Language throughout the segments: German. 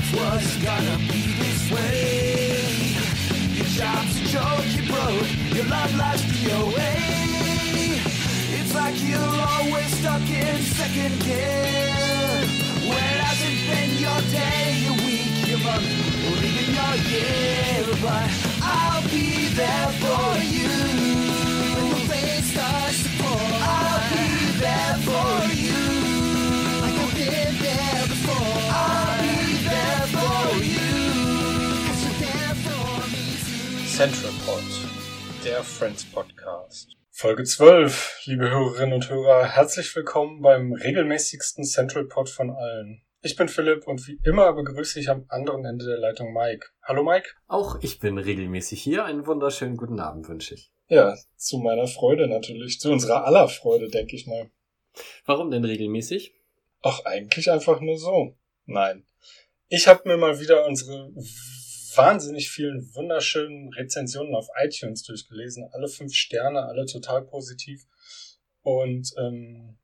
life was gonna be this way. Your job's a joke, you broke, your love life's DOA. It's like you're always stuck in second gear. When it hasn't been your day, your week, your month, or even your year. But I'll be there for you. When the rain starts to pour, I'll be there for you. Central Pod, der Friends Podcast. Folge 12, liebe Hörerinnen und Hörer, herzlich willkommen beim regelmäßigsten Central Pod von allen. Ich bin Philipp und wie immer begrüße ich am anderen Ende der Leitung Mike. Hallo Mike. Auch ich bin regelmäßig hier. Einen wunderschönen guten Abend wünsche ich. Ja, zu meiner Freude natürlich, zu unserer aller Freude, denke ich mal. Warum denn regelmäßig? Ach, eigentlich einfach nur so. Nein. Ich habe mir mal wieder unsere wahnsinnig vielen wunderschönen Rezensionen auf iTunes durchgelesen. Alle fünf Sterne, alle total positiv. Und ähm,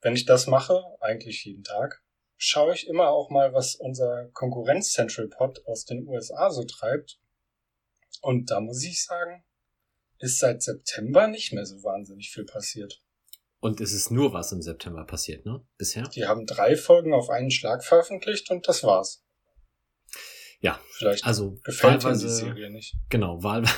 wenn ich das mache, eigentlich jeden Tag, schaue ich immer auch mal, was unser Konkurrenz Central Pod aus den USA so treibt. Und da muss ich sagen, ist seit September nicht mehr so wahnsinnig viel passiert. Und es ist nur was im September passiert, ne? Bisher? Die haben drei Folgen auf einen Schlag veröffentlicht und das war's. Ja. Vielleicht Also gefällt wahlweise- die Serie nicht. Genau, Wahl.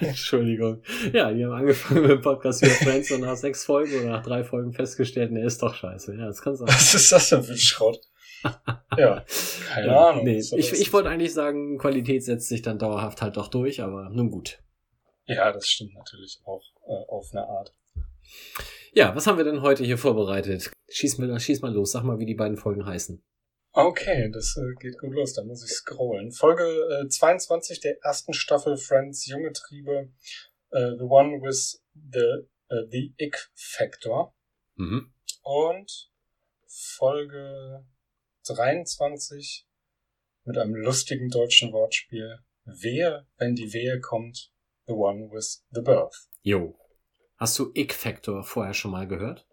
Entschuldigung. Ja, die haben angefangen mit dem Podcast über Friends und nach sechs Folgen oder nach drei Folgen festgestellt, ne, ist doch scheiße. Ja, das kann sein. Was ist das denn für ein Schrott? Ja, keine Ja, Ahnung. nee, ich, ich wollte eigentlich sagen, Qualität setzt sich dann dauerhaft halt doch durch, aber nun gut. ja, das stimmt natürlich auch äh, auf eine Art. Ja, was haben wir denn heute hier vorbereitet? Schieß mal, schieß mal los, sag mal, wie die beiden Folgen heißen. Okay, das äh, geht gut los, da muss ich scrollen. Folge äh, 22 der ersten Staffel Friends Junge Triebe, äh, The One with the, äh, the Ick Factor. Mhm. Und Folge 23 mit einem lustigen deutschen Wortspiel. Wehe, wenn die Wehe kommt, The One with the Birth. Jo. Hast du Ick-Factor vorher schon mal gehört?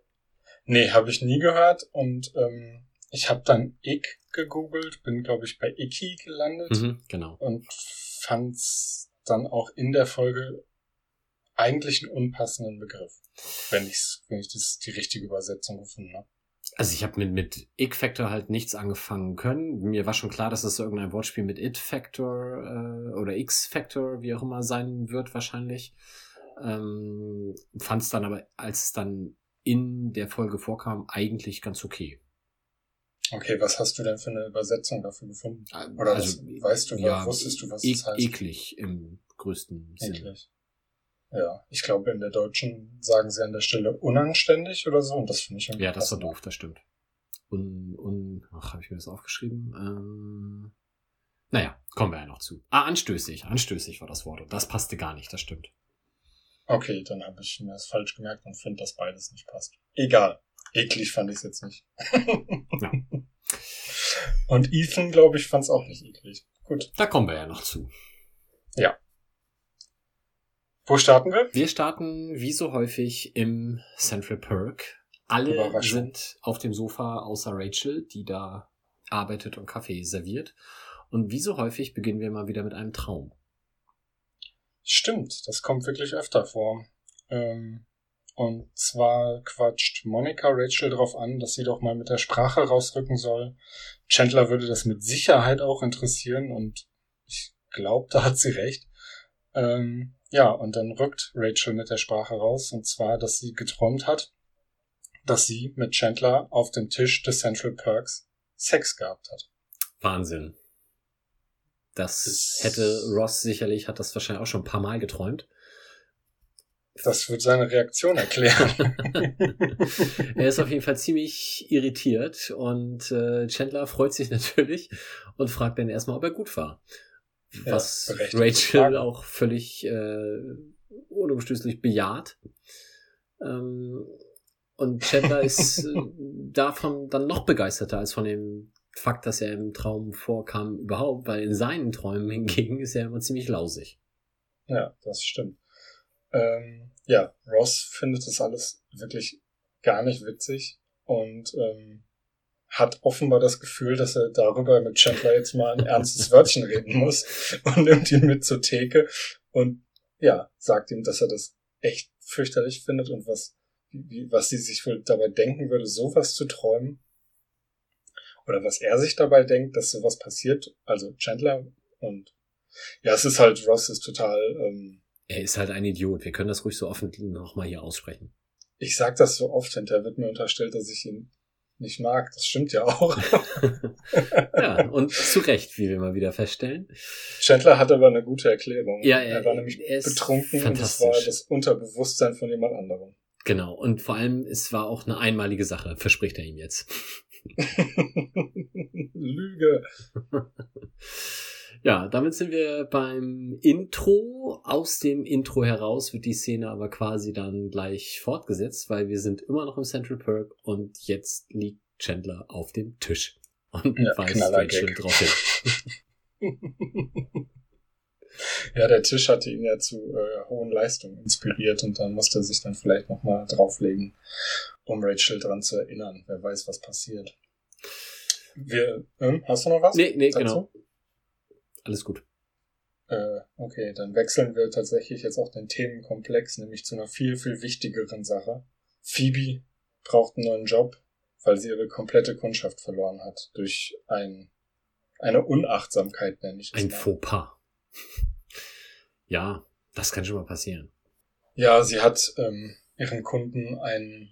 Nee, habe ich nie gehört und ähm, ich habe dann Ick gegoogelt, bin glaube ich bei Icky gelandet Mhm, genau. und fand's dann auch in der Folge eigentlich einen unpassenden Begriff, wenn ich wenn ich das die richtige Übersetzung gefunden habe. Also ich habe mit, mit Ick-Factor halt nichts angefangen können. Mir war schon klar, dass es irgendein Wortspiel mit It-Factor äh, oder X-Factor, wie auch immer sein wird wahrscheinlich. Ähm, Fand es dann aber, als es dann in der Folge vorkam, eigentlich ganz okay. Okay, was hast du denn für eine Übersetzung dafür gefunden? Oder also, was, weißt du, ja, wusstest du, was e das heißt? eklig im größten Sinne. Eklig. Ja, ich glaube, in der Deutschen sagen sie an der Stelle unanständig oder so und das finde ich irgendwie Ja, das war doof, das stimmt. Un, un, ach, habe ich mir das aufgeschrieben? Ähm, naja, kommen wir ja noch zu. Ah, anstößig, anstößig war das Wort. Und das passte gar nicht, das stimmt. Okay, dann habe ich mir das falsch gemerkt und finde, dass beides nicht passt. Egal. Eklig fand ich es jetzt nicht. Ja. Und Ethan, glaube ich, fand es auch nicht eklig. Gut. Da kommen wir ja noch zu. Wo starten wir? Wir starten wie so häufig im Central Perk. Alle sind auf dem Sofa außer Rachel, die da arbeitet und Kaffee serviert. Und wie so häufig beginnen wir mal wieder mit einem Traum. Stimmt, das kommt wirklich öfter vor. Ähm, und zwar quatscht Monika Rachel darauf an, dass sie doch mal mit der Sprache rausrücken soll. Chandler würde das mit Sicherheit auch interessieren und ich glaube, da hat sie recht. Ähm, ja, und dann rückt Rachel mit der Sprache raus und zwar, dass sie geträumt hat, dass sie mit Chandler auf dem Tisch des Central Perks Sex gehabt hat. Wahnsinn. Das hätte Ross sicherlich, hat das wahrscheinlich auch schon ein paar Mal geträumt. Das wird seine Reaktion erklären. er ist auf jeden Fall ziemlich irritiert und äh, Chandler freut sich natürlich und fragt dann erstmal, ob er gut war. Ja, Was berechtigte Rachel auch völlig äh, unumstößlich bejaht. Ähm, und Chandler ist äh, davon dann noch begeisterter als von dem Fakt, dass er im Traum vorkam überhaupt, weil in seinen Träumen hingegen ist er immer ziemlich lausig. Ja, das stimmt. Ähm, ja, Ross findet das alles wirklich gar nicht witzig und ähm, hat offenbar das Gefühl, dass er darüber mit Chandler jetzt mal ein ernstes Wörtchen reden muss und nimmt ihn mit zur Theke und ja, sagt ihm, dass er das echt fürchterlich findet und was, wie, was sie sich wohl dabei denken würde, sowas zu träumen. Oder was er sich dabei denkt, dass sowas passiert. Also Chandler und ja, es ist halt, Ross ist total. Ähm, er ist halt ein Idiot. Wir können das ruhig so offen nochmal hier aussprechen. Ich sag das so oft, hinterher wird mir unterstellt, dass ich ihn nicht mag. Das stimmt ja auch. ja, und zu Recht, wie wir mal wieder feststellen. Chandler hat aber eine gute Erklärung. Ja, er, er war nämlich er betrunken und es war das Unterbewusstsein von jemand anderem. Genau, und vor allem, es war auch eine einmalige Sache, verspricht er ihm jetzt. Lüge. Ja, damit sind wir beim Intro. Aus dem Intro heraus wird die Szene aber quasi dann gleich fortgesetzt, weil wir sind immer noch im Central Perk und jetzt liegt Chandler auf dem Tisch und ja, weist Rachel drauf hin. ja, der Tisch hatte ihn ja zu äh, hohen Leistungen inspiriert und dann musste er sich dann vielleicht nochmal drauflegen, um Rachel dran zu erinnern. Wer weiß, was passiert. Wir, hm, hast du noch was? Nee, nee, dazu? genau. Alles gut. Äh, okay, dann wechseln wir tatsächlich jetzt auch den Themenkomplex, nämlich zu einer viel, viel wichtigeren Sache. Phoebe braucht einen neuen Job, weil sie ihre komplette Kundschaft verloren hat. Durch ein, eine Unachtsamkeit, nenne ich es. Ein mal. Fauxpas. Ja, das kann schon mal passieren. Ja, sie hat ähm, ihren Kunden einen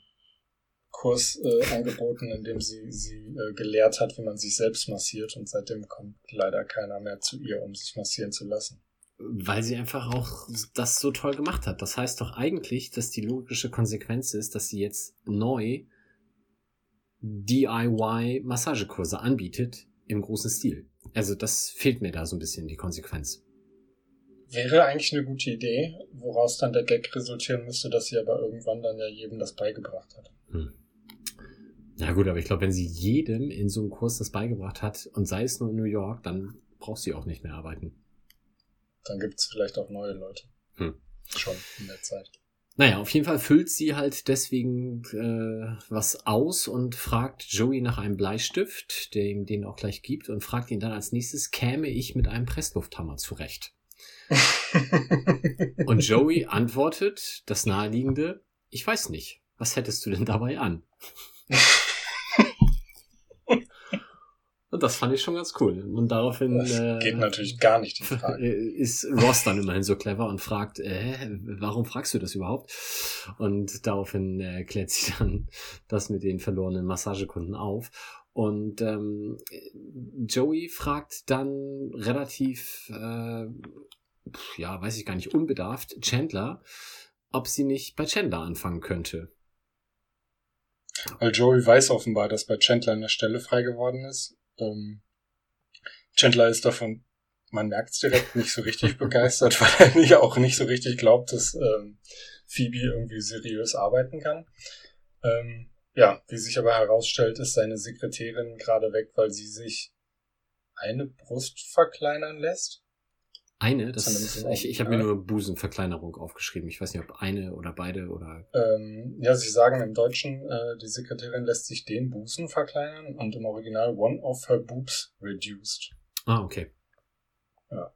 Kurs äh, angeboten, in dem sie sie äh, gelehrt hat, wie man sich selbst massiert und seitdem kommt leider keiner mehr zu ihr, um sich massieren zu lassen. Weil sie einfach auch das so toll gemacht hat. Das heißt doch eigentlich, dass die logische Konsequenz ist, dass sie jetzt neu DIY-Massagekurse anbietet im großen Stil. Also das fehlt mir da so ein bisschen die Konsequenz. Wäre eigentlich eine gute Idee, woraus dann der Gag resultieren müsste, dass sie aber irgendwann dann ja jedem das beigebracht hat. Hm. Ja gut, aber ich glaube, wenn sie jedem in so einem Kurs das beigebracht hat und sei es nur in New York, dann braucht sie auch nicht mehr arbeiten. Dann gibt es vielleicht auch neue Leute. Hm. Schon in der Zeit. Naja, auf jeden Fall füllt sie halt deswegen äh, was aus und fragt Joey nach einem Bleistift, der ihm den auch gleich gibt, und fragt ihn dann als nächstes, käme ich mit einem Presslufthammer zurecht? Und Joey antwortet das naheliegende, ich weiß nicht, was hättest du denn dabei an? Und das fand ich schon ganz cool. Und daraufhin. Das äh, geht natürlich gar nicht, die Frage. Ist Ross dann immerhin so clever und fragt, äh, warum fragst du das überhaupt? Und daraufhin äh, klärt sie dann das mit den verlorenen Massagekunden auf. Und ähm, Joey fragt dann relativ, äh, ja, weiß ich gar nicht, unbedarft, Chandler, ob sie nicht bei Chandler anfangen könnte. Weil Joey weiß offenbar, dass bei Chandler eine Stelle frei geworden ist ähm, Chandler ist davon, man merkt es direkt, nicht so richtig begeistert, weil er nicht, auch nicht so richtig glaubt, dass ähm, Phoebe irgendwie seriös arbeiten kann. Ähm, ja, wie sich aber herausstellt, ist seine Sekretärin gerade weg, weil sie sich eine Brust verkleinern lässt. Eine? Das, ich ich habe mir nur Busenverkleinerung aufgeschrieben. Ich weiß nicht, ob eine oder beide oder. Ähm, ja, sie sagen im Deutschen, äh, die Sekretärin lässt sich den Busen verkleinern und im Original one of her boobs reduced. Ah, okay. Ja.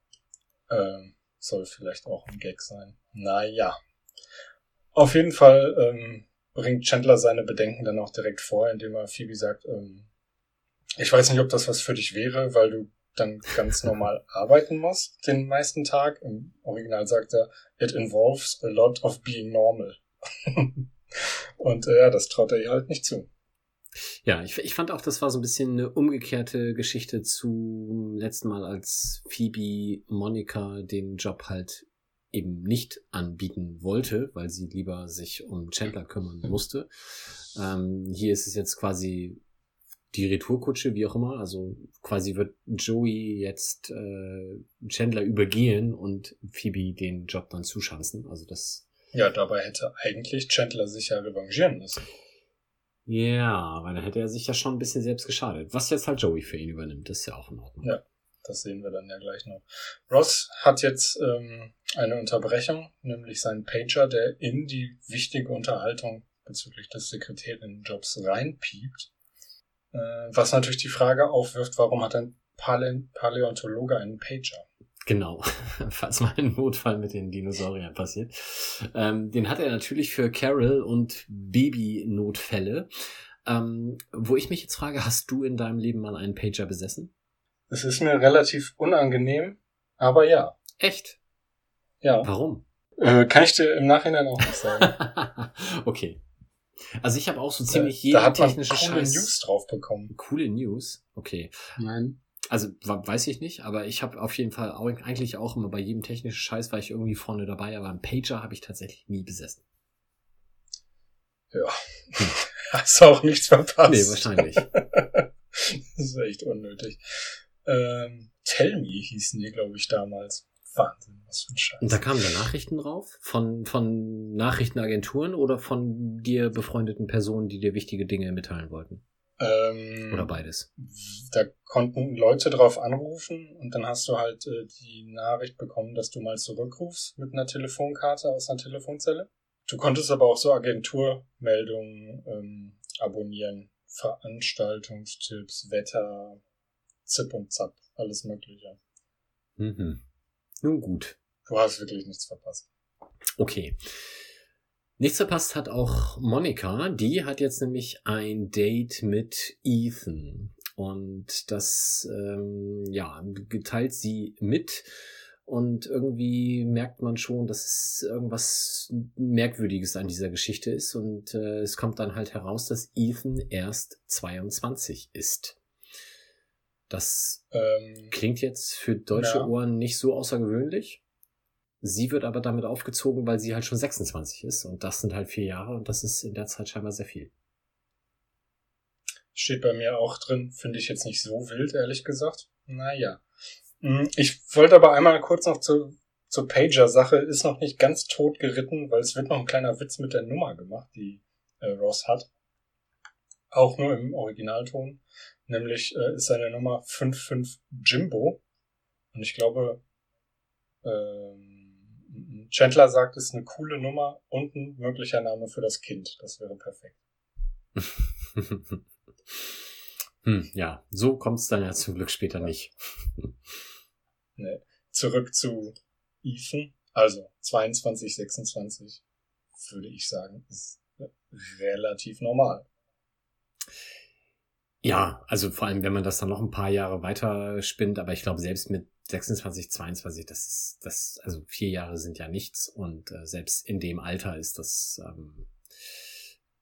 Ähm, soll vielleicht auch ein Gag sein. Naja. Auf jeden Fall ähm, bringt Chandler seine Bedenken dann auch direkt vor, indem er Phoebe sagt, ähm, ich weiß nicht, ob das was für dich wäre, weil du dann ganz normal arbeiten muss, den meisten Tag. Im Original sagt er, it involves a lot of being normal. Und äh, ja, das traut er ihr halt nicht zu. Ja, ich, ich fand auch, das war so ein bisschen eine umgekehrte Geschichte zum letzten Mal, als Phoebe Monika den Job halt eben nicht anbieten wollte, weil sie lieber sich um Chandler kümmern musste. Ähm, hier ist es jetzt quasi die Retourkutsche, wie auch immer. Also quasi wird Joey jetzt äh, Chandler übergehen und Phoebe den Job dann zuschanzen. Also das. Ja, dabei hätte eigentlich Chandler sich ja revanchieren müssen. Ja, weil dann hätte er sich ja schon ein bisschen selbst geschadet. Was jetzt halt Joey für ihn übernimmt, ist ja auch in Ordnung. Ja, das sehen wir dann ja gleich noch. Ross hat jetzt ähm, eine Unterbrechung, nämlich seinen Pager, der in die wichtige Unterhaltung bezüglich des Sekretärinnenjobs reinpiept. Äh, was natürlich die Frage aufwirft, warum hat ein Palä Paläontologe einen Pager? Genau, falls mal ein Notfall mit den Dinosauriern passiert. Ähm, den hat er natürlich für Carol und Babynotfälle. Ähm, wo ich mich jetzt frage, hast du in deinem Leben mal einen Pager besessen? Es ist mir relativ unangenehm, aber ja. Echt? Ja. Warum? Äh, kann ich dir im Nachhinein auch nicht sagen. okay. Also ich habe auch so ziemlich da, jeden da hat man technischen coole Scheiß. News drauf bekommen. Coole News? Okay. Nein. Also weiß ich nicht, aber ich habe auf jeden Fall auch, eigentlich auch immer bei jedem technischen Scheiß war ich irgendwie vorne dabei, aber einen Pager habe ich tatsächlich nie besessen. Ja. Hast auch nichts verpasst. Nee, wahrscheinlich. das ist echt unnötig. Ähm, Tell Me hießen die, glaube ich, damals. Wahnsinn, was für ein Scheiß. Und da kamen da Nachrichten drauf? Von, von Nachrichtenagenturen oder von dir befreundeten Personen, die dir wichtige Dinge mitteilen wollten? ähm, Oder beides? da konnten Leute drauf anrufen und dann hast du halt äh, die Nachricht bekommen, dass du mal zurückrufst mit einer Telefonkarte aus einer Telefonzelle. Du konntest aber auch so Agenturmeldungen ähm, abonnieren, Veranstaltungstipps, Wetter, Zip und Zap, alles Mögliche. Mhm. Nun gut. Du hast wirklich nichts verpasst. Okay. Nichts verpasst hat auch Monika. Die hat jetzt nämlich ein Date mit Ethan. Und das, ähm, ja, geteilt sie mit. Und irgendwie merkt man schon, dass es irgendwas Merkwürdiges an dieser Geschichte ist. Und äh, es kommt dann halt heraus, dass Ethan erst 22 ist. Das Ähm, klingt jetzt für deutsche Ja. Ohren nicht so außergewöhnlich. Sie wird aber damit aufgezogen, weil sie halt schon 26 ist. Und das sind halt vier Jahre und das ist in der Zeit scheinbar sehr viel. Steht bei mir auch drin, finde ich jetzt nicht so wild, ehrlich gesagt. Naja. Hm, Ich wollte aber einmal kurz noch zu, zur Pager-Sache, ist noch nicht ganz tot geritten, weil es wird noch ein kleiner Witz mit der Nummer gemacht, die äh, Ross hat. Auch nur im Originalton. Nämlich äh, ist seine Nummer 55 Jimbo. Und ich glaube, ähm, Chandler sagt, es ist eine coole Nummer und ein möglicher Name für das Kind. Das wäre perfekt. hm, ja, so kommt es dann ja zum Glück später nicht. Nee. Zurück zu Ethan. Also 22, 26 würde ich sagen, ist relativ normal. Ja, also vor allem, wenn man das dann noch ein paar Jahre weiter spinnt, aber ich glaube, selbst mit 26, 22, das ist, das, also vier Jahre sind ja nichts und äh, selbst in dem Alter ist das, ähm,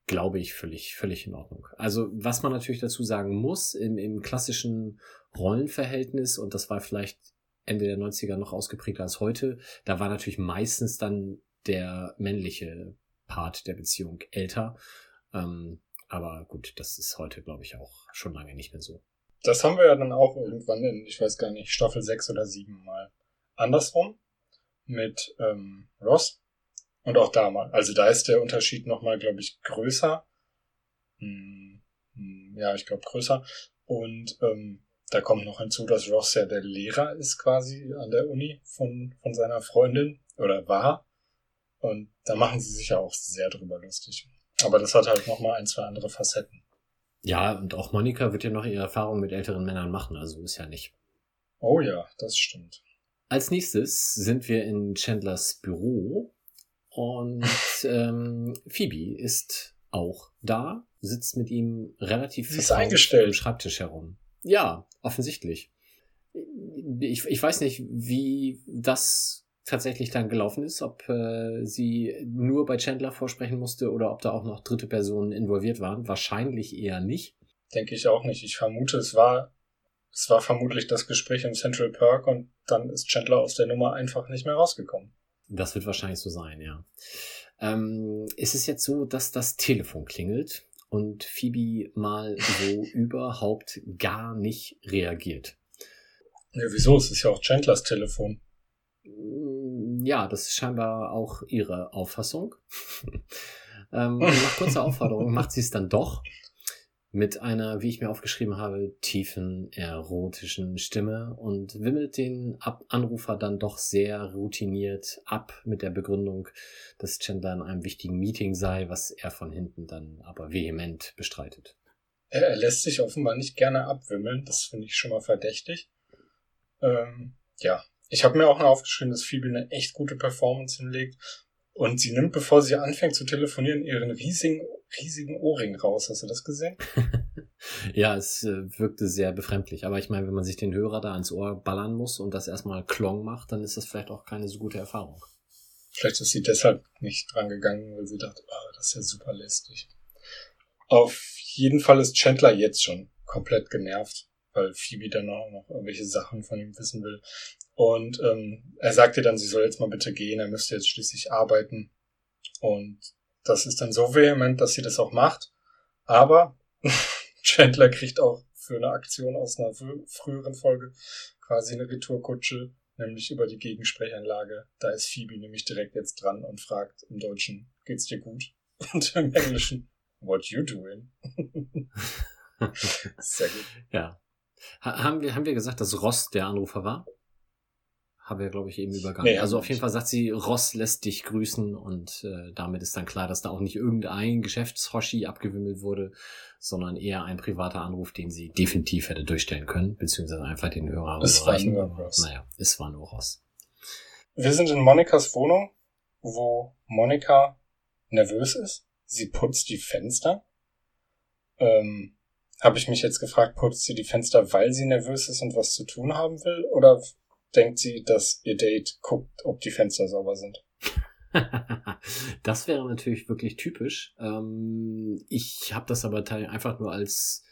glaube ich, völlig, völlig in Ordnung. Also, was man natürlich dazu sagen muss, im, im klassischen Rollenverhältnis, und das war vielleicht Ende der 90er noch ausgeprägter als heute, da war natürlich meistens dann der männliche Part der Beziehung älter. Ähm, aber gut, das ist heute, glaube ich, auch schon lange nicht mehr so. Das haben wir ja dann auch irgendwann in, ich weiß gar nicht, Staffel 6 oder 7 mal andersrum mit ähm, Ross. Und auch da mal. Also da ist der Unterschied nochmal, glaube ich, größer. Hm, hm, ja, ich glaube größer. Und ähm, da kommt noch hinzu, dass Ross ja der Lehrer ist quasi an der Uni von, von seiner Freundin oder war. Und da machen sie sich ja auch sehr drüber lustig. Aber das hat halt nochmal ein, zwei andere Facetten. Ja, und auch Monika wird ja noch ihre Erfahrungen mit älteren Männern machen, also ist ja nicht. Oh ja, das stimmt. Als nächstes sind wir in Chandlers Büro und ähm, Phoebe ist auch da, sitzt mit ihm relativ Sie ist eingestellt. am Schreibtisch herum. Ja, offensichtlich. Ich, ich weiß nicht, wie das tatsächlich dann gelaufen ist, ob äh, sie nur bei Chandler vorsprechen musste oder ob da auch noch dritte Personen involviert waren. Wahrscheinlich eher nicht. Denke ich auch nicht. Ich vermute, es war, es war vermutlich das Gespräch im Central Park und dann ist Chandler aus der Nummer einfach nicht mehr rausgekommen. Das wird wahrscheinlich so sein, ja. Ähm, ist es jetzt so, dass das Telefon klingelt und Phoebe mal so überhaupt gar nicht reagiert? Ja, wieso? Es ist ja auch Chandlers Telefon. Mm, Ja, das ist scheinbar auch ihre Auffassung. ähm, nach kurzer Aufforderung macht sie es dann doch. mit einer, wie ich mir aufgeschrieben habe, tiefen, erotischen Stimme und wimmelt den Ab Anrufer dann doch sehr routiniert ab mit der Begründung, dass Chandler in einem wichtigen Meeting sei, was er von hinten dann aber vehement bestreitet. Er, er lässt sich offenbar nicht gerne abwimmeln, das finde ich schon mal verdächtig. Ähm, ja, ich habe mir auch noch aufgeschrieben, dass Phoebe eine echt gute Performance hinlegt und sie nimmt, bevor sie anfängt zu telefonieren, ihren riesigen, riesigen Ohrring raus. Hast du das gesehen? ja, es äh, wirkte sehr befremdlich. Aber ich meine, wenn man sich den Hörer da ans Ohr ballern muss und das erstmal Klong macht, dann ist das vielleicht auch keine so gute Erfahrung. Vielleicht ist sie deshalb nicht dran gegangen, weil sie dachte, oh, das ist ja super lästig. Auf jeden Fall ist Chandler jetzt schon komplett genervt, weil Phoebe dann auch noch irgendwelche Sachen von ihm wissen will. Und ähm, er sagt ihr dann, sie soll jetzt mal bitte gehen, er müsste jetzt schließlich arbeiten. Und das ist dann so vehement, dass sie das auch macht. Aber Chandler kriegt auch für eine Aktion aus einer früheren Folge quasi eine Retourkutsche, nämlich über die Gegensprechanlage. Da ist Phoebe nämlich direkt jetzt dran und fragt im Deutschen, geht's dir gut? Und im Englischen, what you doing? Sehr gut. Ja. haben wir, haben wir gesagt, dass Ross der Anrufer war? Haben wir, glaube ich, eben übergangen. Nee, also auf jeden Fall sagt sie, Ross lässt dich grüßen und äh, damit ist dann klar, dass da auch nicht irgendein Geschäftshoshi abgewimmelt wurde, sondern eher ein privater Anruf, den sie definitiv hätte durchstellen können, beziehungsweise einfach den Hörer es. War nur Ross. Naja, es war nur Ross. Wir sind in Monikas Wohnung, wo Monika nervös ist. Sie putzt die Fenster. Ähm, habe ich mich jetzt gefragt, putzt sie die Fenster, weil sie nervös ist und was zu tun haben will? Oder denkt sie, dass ihr Date guckt, ob die Fenster sauber sind. das wäre natürlich wirklich typisch. Ähm, ich habe das aber einfach nur als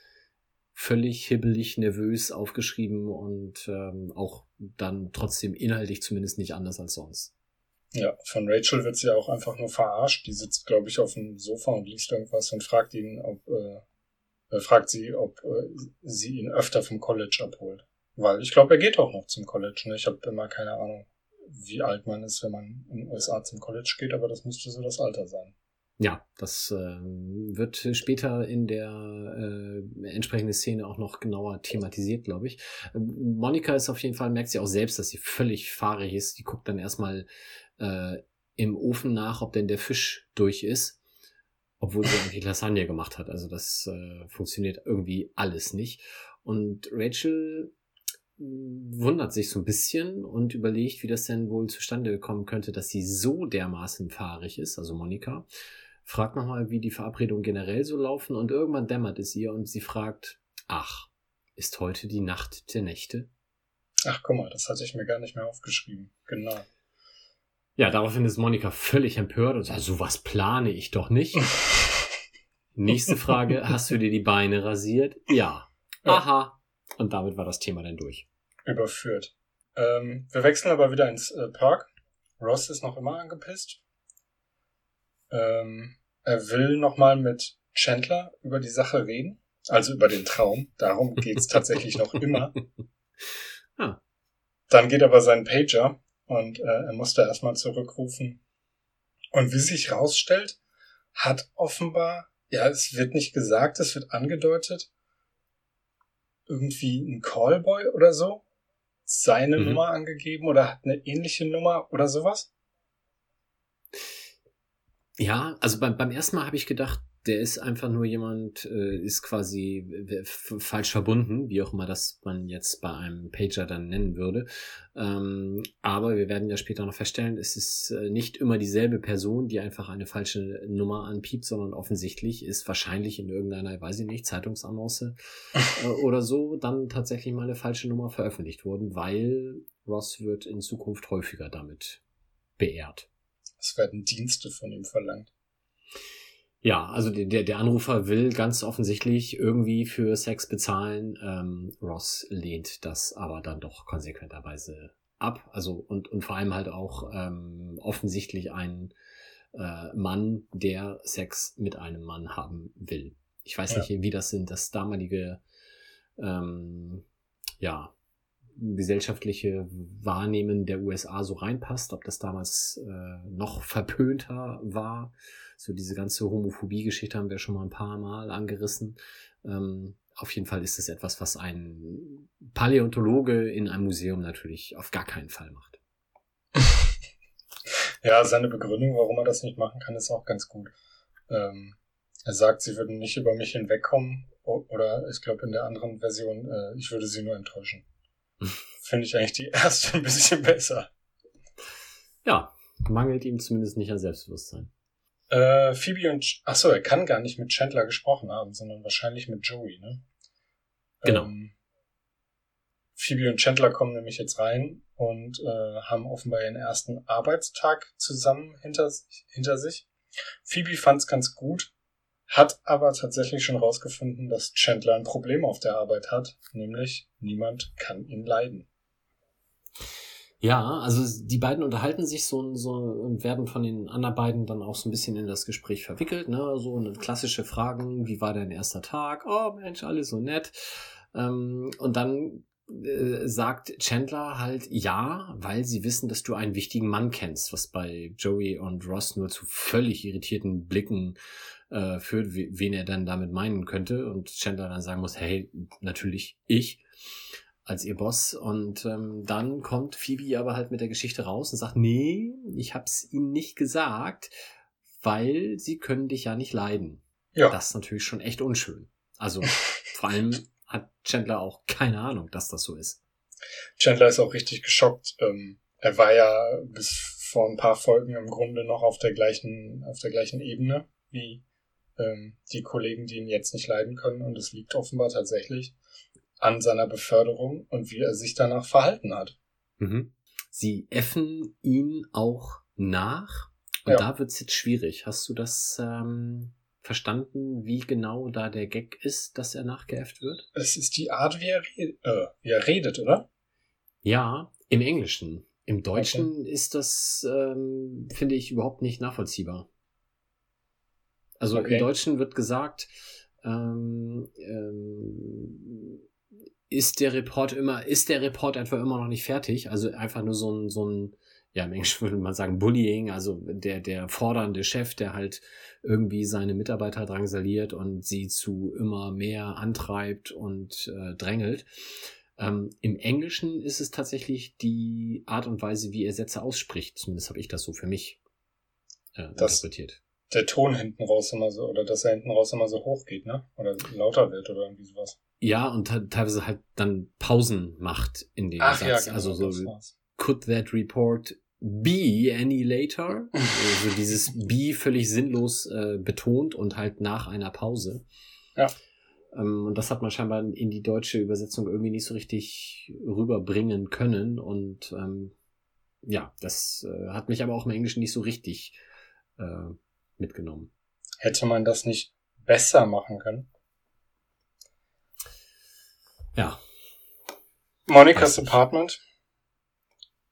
völlig hibbelig, nervös aufgeschrieben und ähm, auch dann trotzdem inhaltlich zumindest nicht anders als sonst. Ja, von Rachel wird sie auch einfach nur verarscht. Die sitzt, glaube ich, auf dem Sofa und liest irgendwas und fragt ihn, ob äh, äh fragt sie, ob äh, sie ihn öfter vom College abholt. Weil ich glaube, er geht auch noch zum College. Ne? Ich habe immer keine Ahnung, wie alt man ist, wenn man in den USA zum College geht, aber das müsste so das Alter sein. Ja, das äh, wird später in der äh, entsprechenden Szene auch noch genauer thematisiert, glaube ich. Ähm, Monika ist auf jeden Fall, merkt sie auch selbst, dass sie völlig fahrig ist. Die guckt dann erstmal äh, im Ofen nach, ob denn der Fisch durch ist, obwohl sie eigentlich Lasagne gemacht hat. Also das äh, funktioniert irgendwie alles nicht. Und Rachel wundert sich so ein bisschen und überlegt, wie das denn wohl zustande kommen könnte, dass sie so dermaßen fahrig ist, also Monika. Fragt nochmal, wie die Verabredungen generell so laufen und irgendwann dämmert es ihr und sie fragt, ach, ist heute die Nacht der Nächte? Ach, guck mal, das hatte ich mir gar nicht mehr aufgeschrieben. Genau. Ja, daraufhin ist Monika völlig empört und sagt, sowas plane ich doch nicht. Nächste Frage, hast du dir die Beine rasiert? Ja. Aha, und damit war das Thema dann durch. Überführt. Ähm, wir wechseln aber wieder ins äh, Park. Ross ist noch immer angepisst. Ähm, er will nochmal mit Chandler über die Sache reden. Also über den Traum. Darum geht's tatsächlich noch immer. Ah. Dann geht aber sein Pager und äh, er musste erstmal zurückrufen. Und wie sich rausstellt, hat offenbar, ja, es wird nicht gesagt, es wird angedeutet, irgendwie ein Callboy oder so seine mhm. Nummer angegeben oder hat eine ähnliche Nummer oder sowas? Ja, also beim, beim ersten Mal habe ich gedacht, der ist einfach nur jemand, äh, ist quasi falsch verbunden, wie auch immer das man jetzt bei einem Pager dann nennen würde. Ähm, aber wir werden ja später noch feststellen, es ist äh, nicht immer dieselbe Person, die einfach eine falsche Nummer anpiept, sondern offensichtlich ist wahrscheinlich in irgendeiner, weiß ich nicht, Zeitungsannonce äh, oder so dann tatsächlich mal eine falsche Nummer veröffentlicht worden, weil Ross wird in Zukunft häufiger damit beehrt. Es werden Dienste von ihm verlangt. Ja, also der, der Anrufer will ganz offensichtlich irgendwie für Sex bezahlen. Ähm, Ross lehnt das aber dann doch konsequenterweise ab. Also und, und vor allem halt auch ähm, offensichtlich ein äh, Mann, der Sex mit einem Mann haben will. Ich weiß ja. nicht, wie das sind, das damalige ähm, ja, gesellschaftliche Wahrnehmen der USA so reinpasst, ob das damals äh, noch verpönter war. So diese ganze Homophobie-Geschichte haben wir schon mal ein paar Mal angerissen. Ähm, auf jeden Fall ist es etwas, was ein Paläontologe in einem Museum natürlich auf gar keinen Fall macht. ja, seine Begründung, warum er das nicht machen kann, ist auch ganz gut. Ähm, er sagt, sie würden nicht über mich hinwegkommen, oder ich glaube in der anderen Version, äh, ich würde sie nur enttäuschen. Finde ich eigentlich die erste ein bisschen besser. Ja, mangelt ihm zumindest nicht an Selbstbewusstsein. Äh, Phoebe und, ach so, er kann gar nicht mit Chandler gesprochen haben, sondern wahrscheinlich mit Joey, ne? Genau. Ähm, Phoebe und Chandler kommen nämlich jetzt rein und äh, haben offenbar ihren ersten Arbeitstag zusammen hinter, hinter sich. Phoebe fand's ganz gut, hat aber tatsächlich schon rausgefunden, dass Chandler ein Problem auf der Arbeit hat, nämlich niemand kann ihn leiden. Ja, also die beiden unterhalten sich so, so und werden von den anderen beiden dann auch so ein bisschen in das Gespräch verwickelt, ne? So eine klassische Fragen, wie war dein erster Tag? Oh Mensch, alles so nett. Ähm, und dann äh, sagt Chandler halt ja, weil sie wissen, dass du einen wichtigen Mann kennst, was bei Joey und Ross nur zu völlig irritierten Blicken äh, führt, wen er dann damit meinen könnte. Und Chandler dann sagen muss, hey, natürlich ich als ihr Boss. Und ähm, dann kommt Phoebe aber halt mit der Geschichte raus und sagt, nee, ich hab's ihnen nicht gesagt, weil sie können dich ja nicht leiden. Ja. Das ist natürlich schon echt unschön. Also vor allem hat Chandler auch keine Ahnung, dass das so ist. Chandler ist auch richtig geschockt. Ähm, er war ja bis vor ein paar Folgen im Grunde noch auf der gleichen, auf der gleichen Ebene wie ähm, die Kollegen, die ihn jetzt nicht leiden können. Und es liegt offenbar tatsächlich an seiner Beförderung und wie er sich danach verhalten hat. Mhm. Sie äffen ihn auch nach. Und ja. da wird's jetzt schwierig. Hast du das ähm, verstanden, wie genau da der Gag ist, dass er nachgeäfft wird? Es ist die Art, wie er, red äh, wie er redet, oder? Ja, im Englischen. Im Deutschen okay. ist das, ähm, finde ich, überhaupt nicht nachvollziehbar. Also okay. im Deutschen wird gesagt, ähm, ähm, ist der Report immer, ist der Report etwa immer noch nicht fertig? Also einfach nur so ein, so ein, ja, im Englischen würde man sagen Bullying, also der, der fordernde Chef, der halt irgendwie seine Mitarbeiter drangsaliert und sie zu immer mehr antreibt und äh, drängelt. Ähm, Im Englischen ist es tatsächlich die Art und Weise, wie er Sätze ausspricht. Zumindest habe ich das so für mich äh, das, interpretiert der Ton hinten raus immer so, oder dass er hinten raus immer so hoch geht, ne? Oder lauter wird oder irgendwie sowas. Ja, und teilweise halt dann Pausen macht in dem Ach, Satz. Ja, genau, also so, could that report be any later? also dieses be völlig sinnlos äh, betont und halt nach einer Pause. Ja. Ähm, und das hat man scheinbar in die deutsche Übersetzung irgendwie nicht so richtig rüberbringen können. Und ähm, ja, das äh, hat mich aber auch im Englischen nicht so richtig äh, mitgenommen. Hätte man das nicht besser machen können? Ja. Monikas Apartment.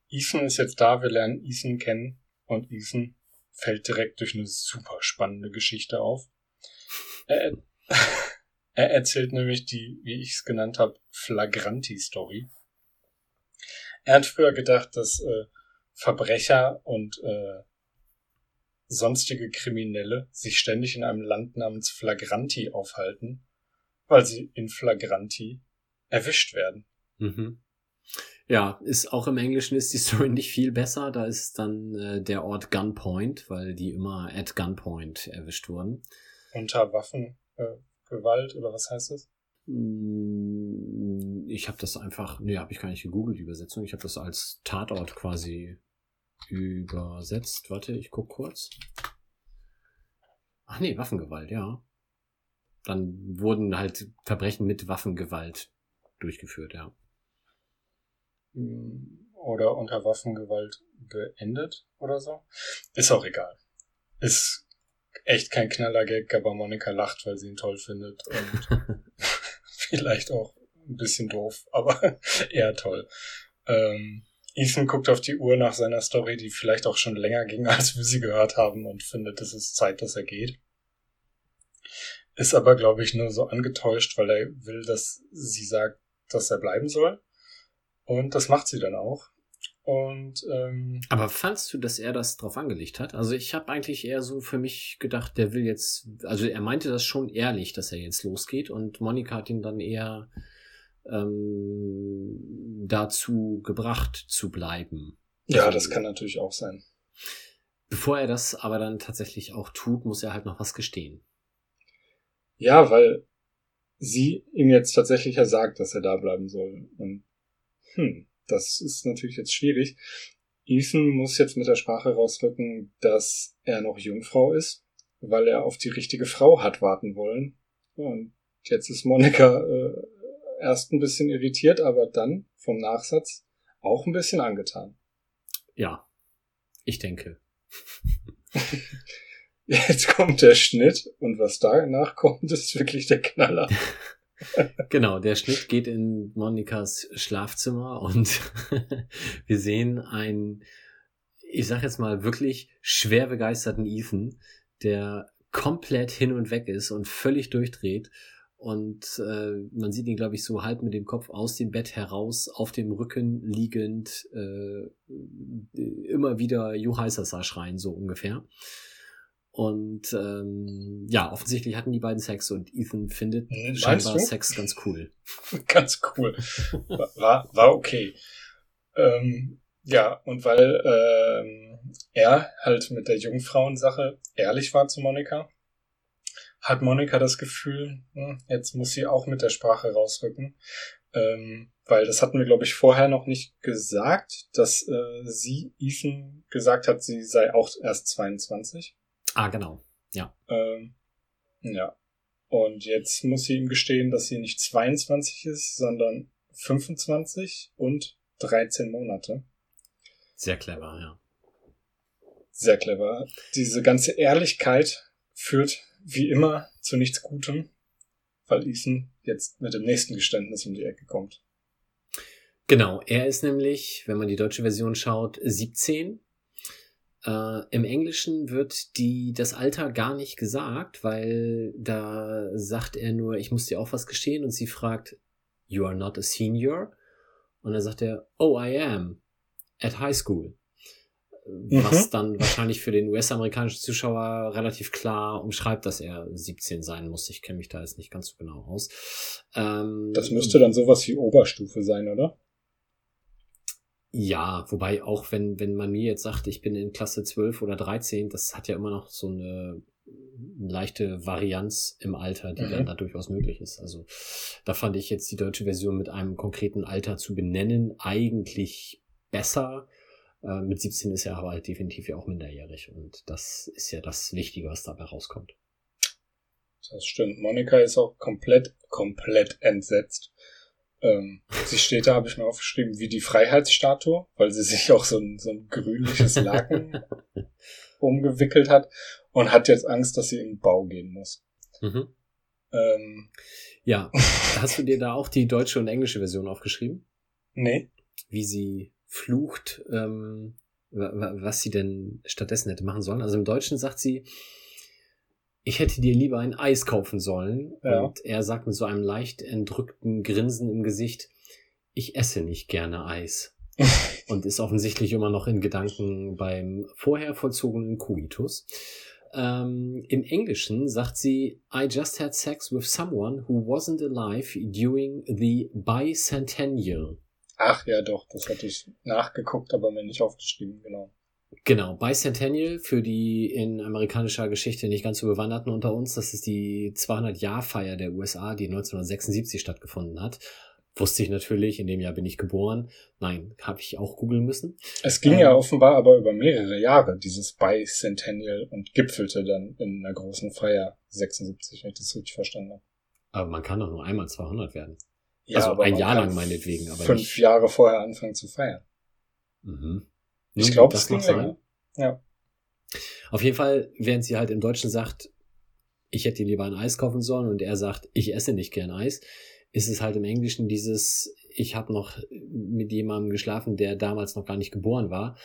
Ethan ist jetzt da, wir lernen Ethan kennen und Ethan fällt direkt durch eine super spannende Geschichte auf. Er, er erzählt nämlich die, wie ich es genannt habe, Flagranti-Story. Er hat früher gedacht, dass äh, Verbrecher und äh, sonstige Kriminelle sich ständig in einem Land namens Flagranti aufhalten, weil sie in Flagranti erwischt werden. Mhm. Ja, ist auch im Englischen ist die Story nicht viel besser. Da ist dann äh, der Ort Gunpoint, weil die immer at Gunpoint erwischt wurden. Unter Waffengewalt äh, oder was heißt das? Mm, ich habe das einfach, nee, habe ich gar nicht gegoogelt, die Übersetzung. Ich habe das als Tatort quasi übersetzt. Warte, ich guck kurz. Ach nee, Waffengewalt, ja. Dann wurden halt Verbrechen mit Waffengewalt durchgeführt, ja. Oder unter Waffengewalt beendet oder so. Ist auch egal. Ist echt kein Knallergag, aber Monika lacht, weil sie ihn toll findet und vielleicht auch ein bisschen doof, aber eher toll. Ähm, Ethan guckt auf die Uhr nach seiner Story, die vielleicht auch schon länger ging, als wir sie gehört haben und findet, es ist Zeit, dass er geht. Ist aber, glaube ich, nur so angetäuscht, weil er will, dass sie sagt, dass er bleiben soll. Und das macht sie dann auch. Und ähm, Aber fandst du, dass er das drauf angelegt hat? Also ich habe eigentlich eher so für mich gedacht, der will jetzt, also er meinte das schon ehrlich, dass er jetzt losgeht und Monika hat ihn dann eher ähm, dazu gebracht zu bleiben. ja, das kann natürlich auch sein. Bevor er das aber dann tatsächlich auch tut, muss er halt noch was gestehen. Ja, weil sie ihm jetzt tatsächlich ja sagt, dass er da bleiben soll. Und hm, das ist natürlich jetzt schwierig. Ethan muss jetzt mit der Sprache rausrücken, dass er noch Jungfrau ist, weil er auf die richtige Frau hat warten wollen. Und jetzt ist Monika äh, erst ein bisschen irritiert, aber dann vom Nachsatz auch ein bisschen angetan. Ja, ich denke. Jetzt kommt der Schnitt und was danach kommt, ist wirklich der Knaller. Genau, der Schnitt geht in Monikas Schlafzimmer und wir sehen einen, ich sag jetzt mal wirklich schwer begeisterten Ethan, der komplett hin und weg ist und völlig durchdreht. Und äh, man sieht ihn, glaube ich, so halb mit dem Kopf aus dem Bett heraus, auf dem Rücken liegend, äh, immer wieder Heißer schreien, so ungefähr. Und ähm, ja, offensichtlich hatten die beiden Sex und Ethan findet Hm, meinst scheinbar du? Sex ganz cool. Ganz cool. War, war okay. Ähm, ja, und weil ähm, er halt mit der Jungfrauensache ehrlich war zu Monika, hat Monika das Gefühl, hm, jetzt muss sie auch mit der Sprache rausrücken. Ähm, weil das hatten wir, glaube ich, vorher noch nicht gesagt, dass äh, sie Ethan gesagt hat, sie sei auch erst 22. Ah, genau. Ähm, ja. Und jetzt muss sie ihm gestehen, dass sie nicht 22 ist, sondern 25 und 13 Monate. Sehr clever, ja. Sehr clever. Diese ganze Ehrlichkeit führt wie immer zu nichts Gutem, weil Ethan jetzt mit dem nächsten Geständnis um die Ecke kommt. Genau, er ist nämlich, wenn man die deutsche Version schaut, 17. Äh, Im Englischen wird die, das Alter gar nicht gesagt, weil da sagt er nur, ich muss dir auch was gestehen und sie fragt, you are not a senior? Und dann sagt er, oh, I am, at high school. Was dann wahrscheinlich für den US-amerikanischen Zuschauer relativ klar umschreibt, dass er 17 sein muss. Ich kenne mich da jetzt nicht ganz so genau aus. Ähm, Das müsste dann sowas wie Oberstufe sein, oder? Ja, wobei auch wenn, wenn man mir jetzt sagt, ich bin in Klasse 12 oder 13, das hat ja immer noch so eine leichte Varianz im Alter, die Mhm. dann da durchaus möglich ist. Also da fand ich jetzt die deutsche Version mit einem konkreten Alter zu benennen eigentlich besser. Äh, mit 17 ist er aber halt definitiv ja auch minderjährig und das ist ja das Wichtige, was dabei rauskommt. Das stimmt. Monika ist auch komplett, komplett entsetzt. Ähm, sie steht da, habe ich mir aufgeschrieben, wie die Freiheitsstatue, weil sie sich auch so ein, so ein grünliches Laken umgewickelt hat und hat jetzt Angst, dass sie in den Bau gehen muss. Mhm. Ähm, Ja, hast du dir da auch die deutsche und englische Version aufgeschrieben? nee. wie sie flucht, ähm, wa- wa- was sie denn stattdessen hätte machen sollen. Also im Deutschen sagt sie, ich hätte dir lieber ein Eis kaufen sollen. Ja. Und er sagt mit so einem leicht entrückten Grinsen im Gesicht, ich esse nicht gerne Eis. und ist offensichtlich immer noch in Gedanken beim vorher vollzogenen Coitus. Ähm, Im Englischen sagt sie, I just had sex with someone who wasn't alive during the bicentennial. Ach ja, doch, das hatte ich nachgeguckt, aber mir nicht aufgeschrieben, genau. Genau, Bicentennial für die in amerikanischer Geschichte nicht ganz so bewanderten unter uns. Das ist die 200-Jahr-Feier der USA, die 1976 stattgefunden hat. Wusste ich natürlich, in dem Jahr bin ich geboren. Nein, habe ich auch googeln müssen. Es ging Ähm. ja offenbar aber über mehrere Jahre, dieses Bicentennial, und gipfelte dann in einer großen Feier 76, wenn ich das richtig verstanden habe. Aber man kann doch nur einmal 200 werden. Ja, Also ein Jahr lang meinetwegen, aber fünf nicht- Jahre vorher anfangen zu feiern. Mhm. Ich glaube, das mag sein. Ja. Auf jeden Fall, während sie halt im Deutschen sagt, ich hätte lieber ein Eis kaufen sollen und er sagt, ich esse nicht gern Eis, ist es halt im Englischen dieses, ich habe noch mit jemandem geschlafen, der damals noch gar nicht geboren war,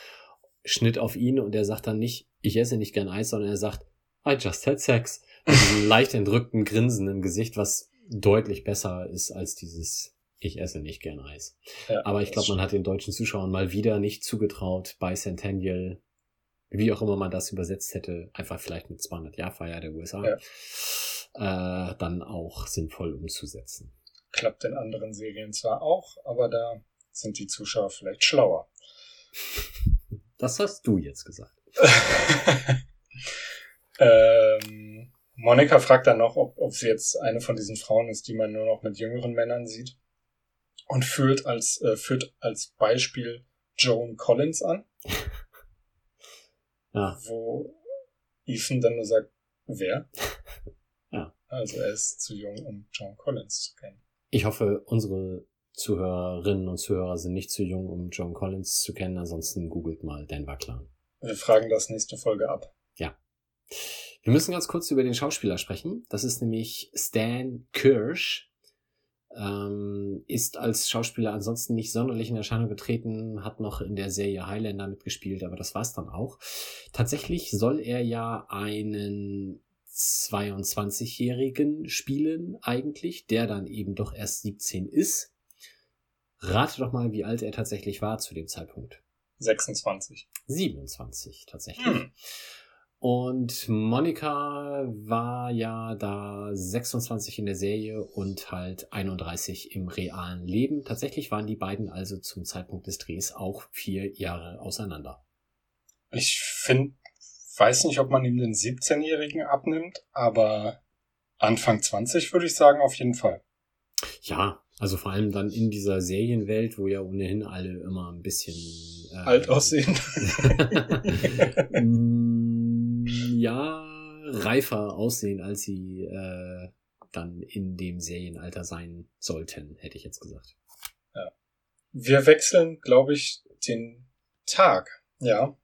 Schnitt auf ihn und er sagt dann nicht, ich esse nicht gern Eis, sondern er sagt, I just had sex. Mit diesem leicht entrückten Grinsen im Gesicht, was deutlich besser ist als dieses Ich esse nicht gern Eis. Ja, Aber ich glaube, man hat den deutschen Zuschauern mal wieder nicht zugetraut, bei Centennial, wie auch immer man das übersetzt hätte, einfach vielleicht mit 200 Jahr Feier der USA, äh, dann auch sinnvoll umzusetzen. klappt in anderen Serien zwar auch, aber da sind die Zuschauer vielleicht schlauer. Das hast du jetzt gesagt. ähm, Monika fragt dann noch, ob, ob sie jetzt eine von diesen Frauen ist, die man nur noch mit jüngeren Männern sieht. Und führt als, äh, führt als Beispiel Joan Collins an, Ja, wo Ethan dann nur sagt, wer? Ja. Also er ist zu jung, um Joan Collins zu kennen. ich hoffe, unsere Zuhörerinnen und Zuhörer sind nicht zu jung, um John Collins zu kennen. Ansonsten googelt mal Denver Clan. Wir fragen das nächste Folge ab. Wir müssen ganz kurz über den Schauspieler sprechen. Das ist nämlich Stan Kirsch. Ähm, ist als Schauspieler ansonsten nicht sonderlich in Erscheinung getreten, hat noch in der Serie Highlander mitgespielt, aber das war's dann auch. Tatsächlich soll er ja einen 22-Jährigen spielen eigentlich, der dann eben doch erst 17 ist. Rate doch mal, wie alt er tatsächlich war zu dem Zeitpunkt. 26. 27 tatsächlich. Hm. Und Monika war ja da 26 in der Serie und halt 31 im realen Leben. Tatsächlich waren die beiden also zum Zeitpunkt des Drehs auch vier Jahre auseinander. Ich finde, weiß nicht, ob man ihm den 17-Jährigen abnimmt, aber Anfang 20 würde ich sagen, auf jeden Fall. Ja, also vor allem dann in dieser Serienwelt, wo ja ohnehin alle immer ein bisschen äh, Alt aussehen. Ja, reifer aussehen, als sie äh, dann in dem Serienalter sein sollten, hätte ich jetzt gesagt. Wir wechseln, glaube ich, den Tag. Ja.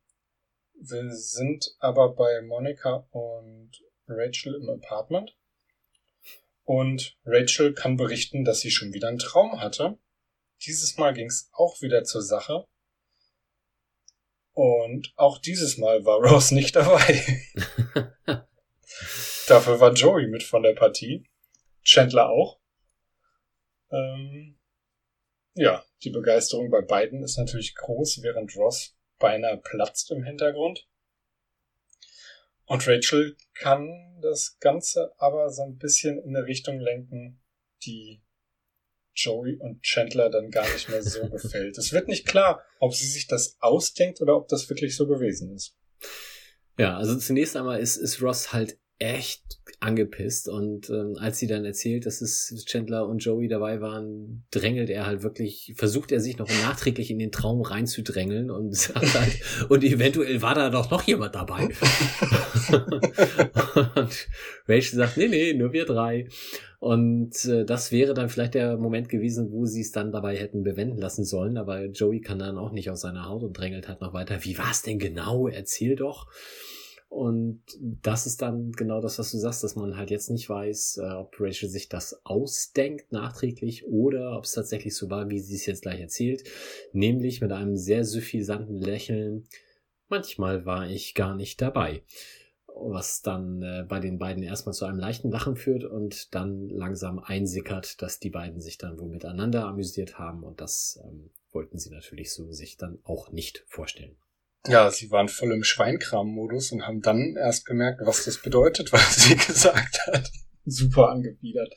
Wir sind aber bei Monika und Rachel im Apartment. Und Rachel kann berichten, dass sie schon wieder einen Traum hatte. Dieses Mal ging es auch wieder zur Sache. Und auch dieses Mal war Ross nicht dabei. Dafür war Joey mit von der Partie. Chandler auch. Ähm, ja, die Begeisterung bei beiden ist natürlich groß, während Ross beinahe platzt im Hintergrund. Und Rachel kann das Ganze aber so ein bisschen in eine Richtung lenken, die Joey und Chandler dann gar nicht mehr so gefällt. Es wird nicht klar, ob sie sich das ausdenkt oder ob das wirklich so gewesen ist. Ja, also zunächst einmal ist, ist Ross halt echt angepisst und ähm, als sie dann erzählt, dass es Chandler und Joey dabei waren, drängelt er halt wirklich, versucht er sich noch nachträglich in den Traum reinzudrängeln und sagt halt, und eventuell war da doch noch jemand dabei. und Rachel sagt, nee, nee, nur wir drei. Und äh, das wäre dann vielleicht der Moment gewesen, wo sie es dann dabei hätten bewenden lassen sollen, aber Joey kann dann auch nicht aus seiner Haut und drängelt halt noch weiter. Wie war es denn genau? Erzähl doch. Und das ist dann genau das, was du sagst, dass man halt jetzt nicht weiß, äh, ob Rachel sich das ausdenkt nachträglich oder ob es tatsächlich so war, wie sie es jetzt gleich erzählt. Nämlich mit einem sehr suffisanten Lächeln. Manchmal war ich gar nicht dabei. Was dann äh, bei den beiden erstmal zu einem leichten Lachen führt und dann langsam einsickert, dass die beiden sich dann wohl miteinander amüsiert haben und das ähm, wollten sie natürlich so sich dann auch nicht vorstellen. Ja, sie waren voll im Schweinkram-Modus und haben dann erst gemerkt, was das bedeutet, was sie gesagt hat. Super angewidert.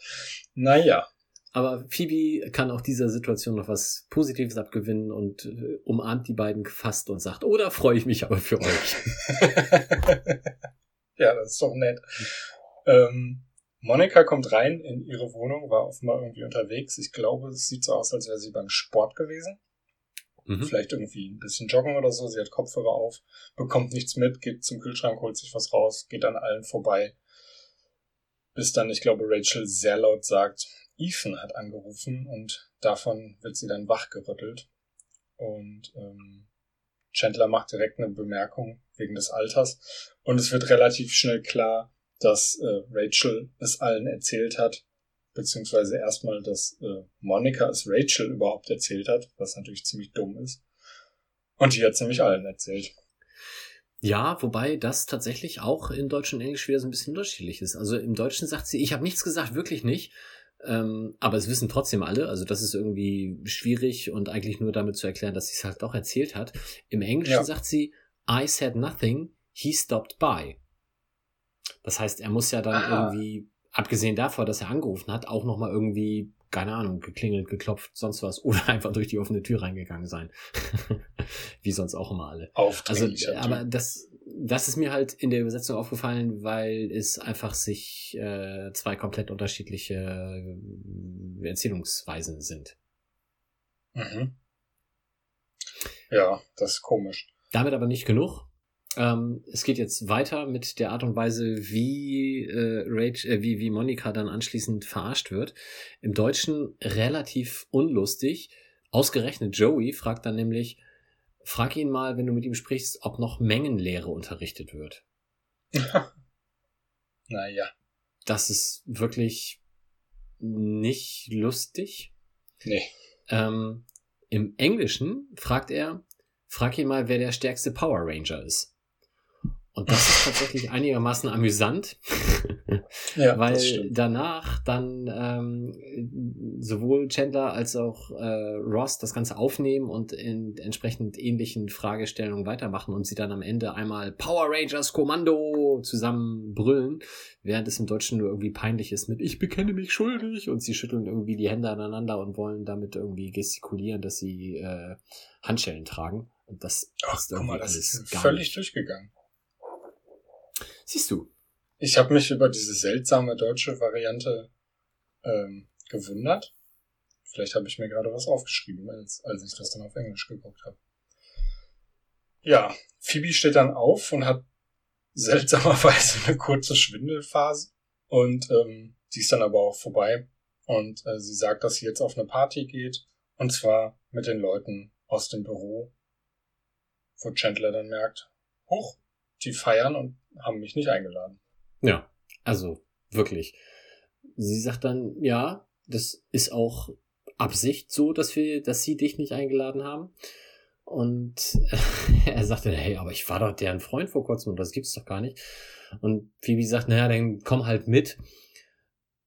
Naja. Aber Phoebe kann auch dieser Situation noch was Positives abgewinnen und äh, umarmt die beiden fast und sagt, oh, da freue ich mich aber für euch. ja, das ist doch nett. Ähm, Monika kommt rein in ihre Wohnung, war offenbar irgendwie unterwegs. Ich glaube, es sieht so aus, als wäre sie beim Sport gewesen. Mhm. Vielleicht irgendwie ein bisschen joggen oder so. Sie hat Kopfhörer auf, bekommt nichts mit, geht zum Kühlschrank, holt sich was raus, geht an allen vorbei. Bis dann, ich glaube, Rachel sehr laut sagt, Ethan hat angerufen und davon wird sie dann wachgerüttelt. Und ähm, Chandler macht direkt eine Bemerkung wegen des Alters. Und es wird relativ schnell klar, dass äh, Rachel es allen erzählt hat, beziehungsweise erstmal, dass äh, Monika es Rachel überhaupt erzählt hat, was natürlich ziemlich dumm ist. Und die hat es nämlich allen erzählt. Ja, wobei das tatsächlich auch in Deutsch und Englisch wieder so ein bisschen unterschiedlich ist. Also im Deutschen sagt sie, ich habe nichts gesagt, wirklich nicht. Ähm, aber es wissen trotzdem alle, also das ist irgendwie schwierig und eigentlich nur damit zu erklären, dass sie es halt doch erzählt hat. Im Englischen Ja. sagt sie, I said nothing, he stopped by. Das heißt, er muss ja dann Ah. irgendwie, abgesehen davon, dass er angerufen hat, auch nochmal irgendwie, keine Ahnung, geklingelt, geklopft, sonst was, oder einfach durch die offene Tür reingegangen sein. Wie sonst auch immer alle. Also, aber das, das ist mir halt in der Übersetzung aufgefallen, weil es einfach sich äh, zwei komplett unterschiedliche äh, Erzählungsweisen sind. Mhm. Ja, das ist komisch. Damit aber nicht genug. Ähm, es geht jetzt weiter mit der Art und Weise, wie, äh, Rach, äh, wie, wie Monika dann anschließend verarscht wird. Im Deutschen relativ unlustig. Ausgerechnet Joey fragt dann nämlich, frag ihn mal, wenn du mit ihm sprichst, ob noch Mengenlehre unterrichtet wird. Naja. Das ist wirklich nicht lustig. Nee. Ähm, Im Englischen fragt er, frag ihn mal, wer der stärkste Power Ranger ist. Und das ist tatsächlich einigermaßen amüsant, Ja, weil danach dann ähm, sowohl Chandler als auch äh, Ross das Ganze aufnehmen und in entsprechend ähnlichen Fragestellungen weitermachen und sie dann am Ende einmal Power Rangers Kommando zusammen brüllen, während es im Deutschen nur irgendwie peinlich ist mit Ich bekenne mich schuldig und sie schütteln irgendwie die Hände aneinander und wollen damit irgendwie gestikulieren, dass sie äh, Handschellen tragen. Und das Ach, irgendwie mal, das alles ist völlig nicht. durchgegangen. Siehst du? Ich habe mich über diese seltsame deutsche Variante ähm, gewundert. Vielleicht habe ich mir gerade was aufgeschrieben, als, als ich das dann auf Englisch geguckt habe. Ja, Phoebe steht dann auf und hat seltsamerweise eine kurze Schwindelphase. Und ähm, die ist dann aber auch vorbei. Und äh, sie sagt, dass sie jetzt auf eine Party geht. Und zwar mit den Leuten aus dem Büro. Wo Chandler dann merkt, hoch, die feiern und haben mich nicht eingeladen. Ja, also wirklich. Sie sagt dann, ja, das ist auch Absicht so, dass wir, dass sie dich nicht eingeladen haben. Und er sagte, hey, aber ich war doch deren Freund vor kurzem und das gibt's doch gar nicht. Und Phoebe sagt, naja, dann komm halt mit.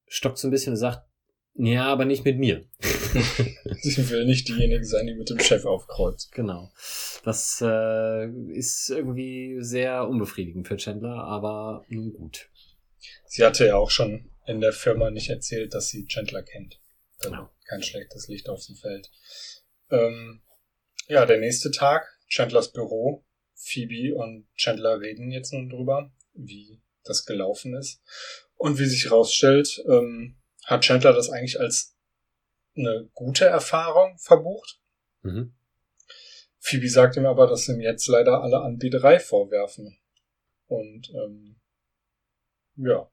Stockt so ein bisschen und sagt, ja, aber nicht mit mir. Sie will nicht diejenige sein, die mit dem Chef aufkreuzt. Genau. Das äh, ist irgendwie sehr unbefriedigend für Chandler, aber nun gut. Sie hatte ja auch schon in der Firma nicht erzählt, dass sie Chandler kennt. Also Ja. kein schlechtes Licht auf sie fällt. Ähm, ja, der nächste Tag, Chandlers Büro. Phoebe und Chandler reden jetzt nun drüber, wie das gelaufen ist. Und wie sich herausstellt, ähm, hat Chandler das eigentlich als eine gute Erfahrung verbucht. Mhm. Phoebe sagt ihm aber, dass ihm jetzt leider alle Anbieterei vorwerfen. Und ähm, ja,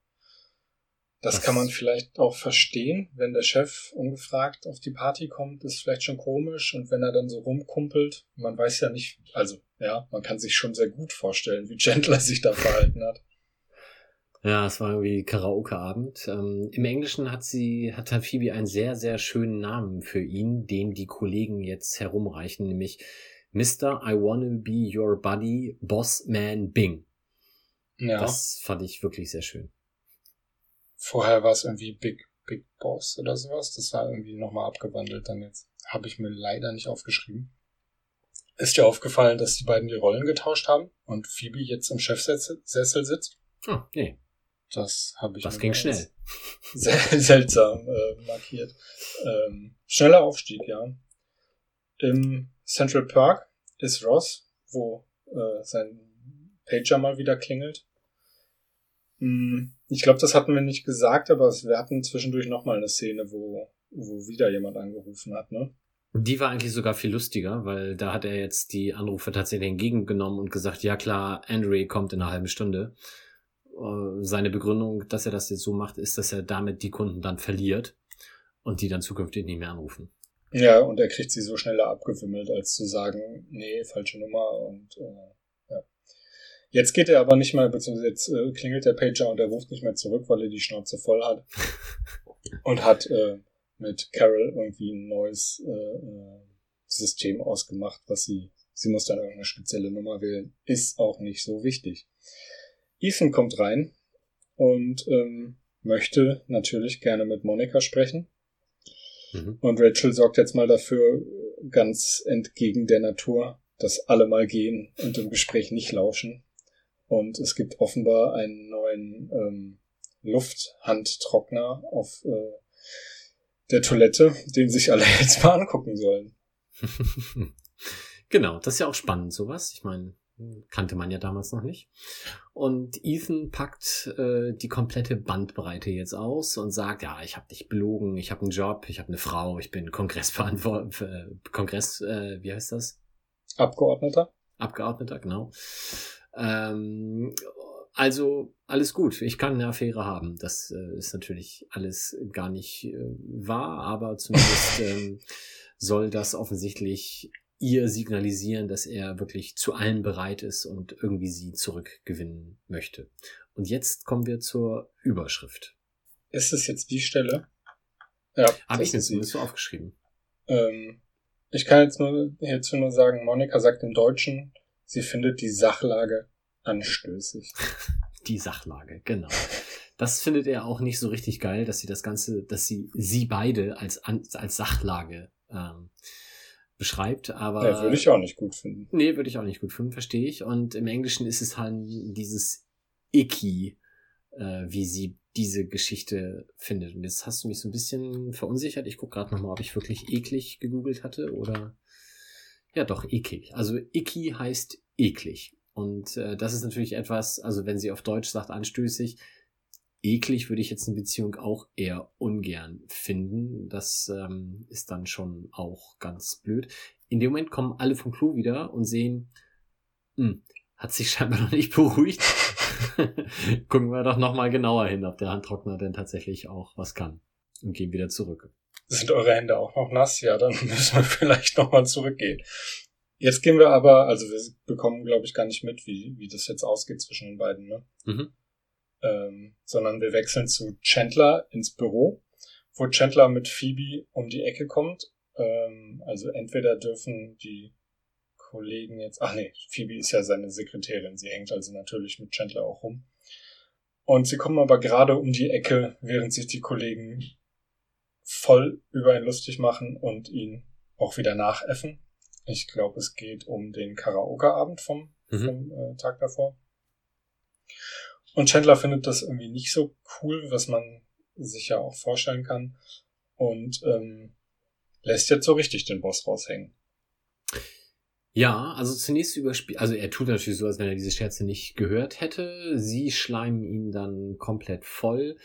das, Das- kann man vielleicht auch verstehen, wenn der Chef ungefragt auf die Party kommt, ist vielleicht schon komisch. Und wenn er dann so rumkumpelt, man weiß ja nicht, also ja, man kann sich schon sehr gut vorstellen, wie Chandler sich da verhalten hat. Ja, es war irgendwie Karaoke-Abend. Ähm, Im Englischen hat sie, hat halt Phoebe einen sehr, sehr schönen Namen für ihn, den die Kollegen jetzt herumreichen, nämlich Mr. I wanna be your buddy, Boss Man Bing. Ja, Das fand ich wirklich sehr schön. vorher war es irgendwie Big Big Boss oder sowas. Das war irgendwie nochmal abgewandelt dann jetzt. Habe ich mir leider nicht aufgeschrieben. Ist dir aufgefallen, dass die beiden die Rollen getauscht haben und Phoebe jetzt im Chefsessel sitzt? Ah, nee, Das habe ich das ging schnell. Sehr seltsam äh, markiert. Ähm, schneller Aufstieg, ja. Im Central Park ist Ross, wo äh, sein Pager mal wieder klingelt. Hm, ich glaube, das hatten wir nicht gesagt, aber es- wir hatten zwischendurch nochmal eine Szene, wo, wo wieder jemand angerufen hat, ne? Die war eigentlich sogar viel lustiger, weil da hat er jetzt die Anrufe tatsächlich entgegengenommen und gesagt, ja klar, Andre kommt in einer halben Stunde. Äh, Seine Begründung, dass er das jetzt so macht, ist, dass er damit die Kunden dann verliert und die dann zukünftig nicht mehr anrufen. Ja, und er kriegt sie so schneller abgewimmelt, als zu sagen, nee, falsche Nummer und äh, ja. Jetzt geht er aber nicht mehr, beziehungsweise jetzt äh, klingelt der Pager und er ruft nicht mehr zurück, weil er die Schnauze voll hat. und hat äh, mit Carol irgendwie ein neues äh, äh, System ausgemacht, was sie, sie muss dann irgendeine spezielle Nummer wählen. Ist auch nicht so wichtig. Ethan kommt rein und ähm, möchte natürlich gerne mit Monika sprechen. Mhm. Und Rachel sorgt jetzt mal dafür, ganz entgegen der Natur, dass alle mal gehen und im Gespräch nicht lauschen. Und es gibt offenbar einen neuen ähm, Lufthandtrockner auf äh, der Toilette, den sich alle jetzt mal angucken sollen. genau, das ist ja auch spannend, sowas. Ich meine, kannte man ja damals noch nicht. Und Ethan packt äh, die komplette Bandbreite jetzt aus und sagt, ja, ich habe dich belogen, ich habe einen Job, ich habe eine Frau, ich bin Kongressverantwortlich, äh, Kongress, äh, wie heißt das? Abgeordneter? Abgeordneter, genau. Ähm, also alles gut, ich kann eine Affäre haben. Das äh, ist natürlich alles gar nicht äh, wahr, aber zumindest ähm, soll das offensichtlich ihr signalisieren, dass er wirklich zu allem bereit ist und irgendwie sie zurückgewinnen möchte. Und jetzt kommen wir zur Überschrift. Ist es jetzt die Stelle? Ja. Habe ich mir zumindest so aufgeschrieben. Ähm, ich kann jetzt nur hierzu nur sagen, Monika sagt im Deutschen, sie findet die Sachlage anstößig. Die Sachlage, genau. Das findet er auch nicht so richtig geil, dass sie das Ganze, dass sie sie beide als, als Sachlage ähm, beschreibt, aber. Ja, würde ich auch nicht gut finden. Nee, würde ich auch nicht gut finden, verstehe ich. Und im Englischen ist es halt dieses icky, äh, wie sie diese Geschichte findet. Und jetzt hast du mich so ein bisschen verunsichert. Ich gucke gerade nochmal, ob ich wirklich eklig gegoogelt hatte oder. Ja, doch, eklig. Also icky heißt eklig. Und äh, das ist natürlich etwas, also wenn sie auf Deutsch sagt anstößig, eklig würde ich jetzt eine Beziehung auch eher ungern finden. Das ähm, ist dann schon auch ganz blöd. In dem Moment kommen alle vom Klo wieder und sehen, hm, hat sich scheinbar noch nicht beruhigt. Gucken wir doch nochmal genauer hin, ob der Handtrockner denn tatsächlich auch was kann. Und gehen wieder zurück. Sind eure Hände auch noch nass? Ja, dann müssen wir vielleicht nochmal zurückgehen. Jetzt gehen wir aber, also wir bekommen, glaube ich, gar nicht mit, wie, wie das jetzt ausgeht zwischen den beiden, ne? Mhm. Ähm, sondern wir wechseln zu Chandler ins Büro, wo Chandler mit Phoebe um die Ecke kommt. Ähm, also entweder dürfen die Kollegen jetzt, ach nee, Phoebe ist ja seine Sekretärin, sie hängt also natürlich mit Chandler auch rum. Und sie kommen aber gerade um die Ecke, während sich die Kollegen voll über ihn lustig machen und ihn auch wieder nachäffen. Ich glaube, es geht um den Karaoke-Abend vom, Mhm. vom äh, Tag davor. Und Chandler findet das irgendwie nicht so cool, was man sich ja auch vorstellen kann. Und ähm, lässt jetzt so richtig den Boss raushängen. Ja, also zunächst überspielt, also er tut natürlich so, als wenn er diese Scherze nicht gehört hätte. Sie schleimen ihn dann komplett voll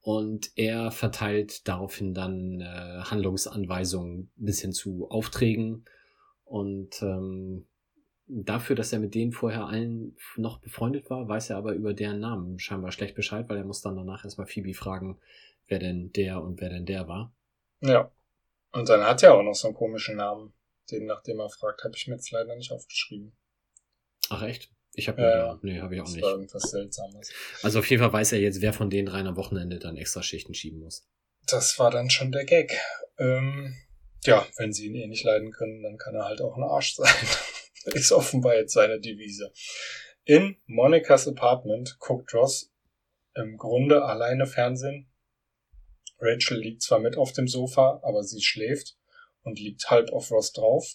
und er verteilt daraufhin dann äh, Handlungsanweisungen bis hin zu Aufträgen und ähm, dafür, dass er mit denen vorher allen noch befreundet war, weiß er aber über deren Namen scheinbar schlecht Bescheid, weil er muss dann danach erstmal Phoebe fragen, wer denn der und wer denn der war. Ja. Und dann hat er auch noch so einen komischen Namen. Den, nachdem er fragt, habe ich mir jetzt leider nicht aufgeschrieben. Ach echt? Ich habe Ja, ja, nee, habe ich auch Das nicht. war irgendwas Seltsames. Also auf jeden Fall weiß er jetzt, wer von den dreien am Wochenende dann extra Schichten schieben muss. Das war dann schon der Gag. Ähm, ja, wenn sie ihn eh nicht leiden können, dann kann er halt auch ein Arsch sein. Ist offenbar jetzt seine Devise. In Monikas Apartment guckt Ross im Grunde alleine Fernsehen. Rachel liegt zwar mit auf dem Sofa, aber sie schläft und liegt halb auf Ross drauf.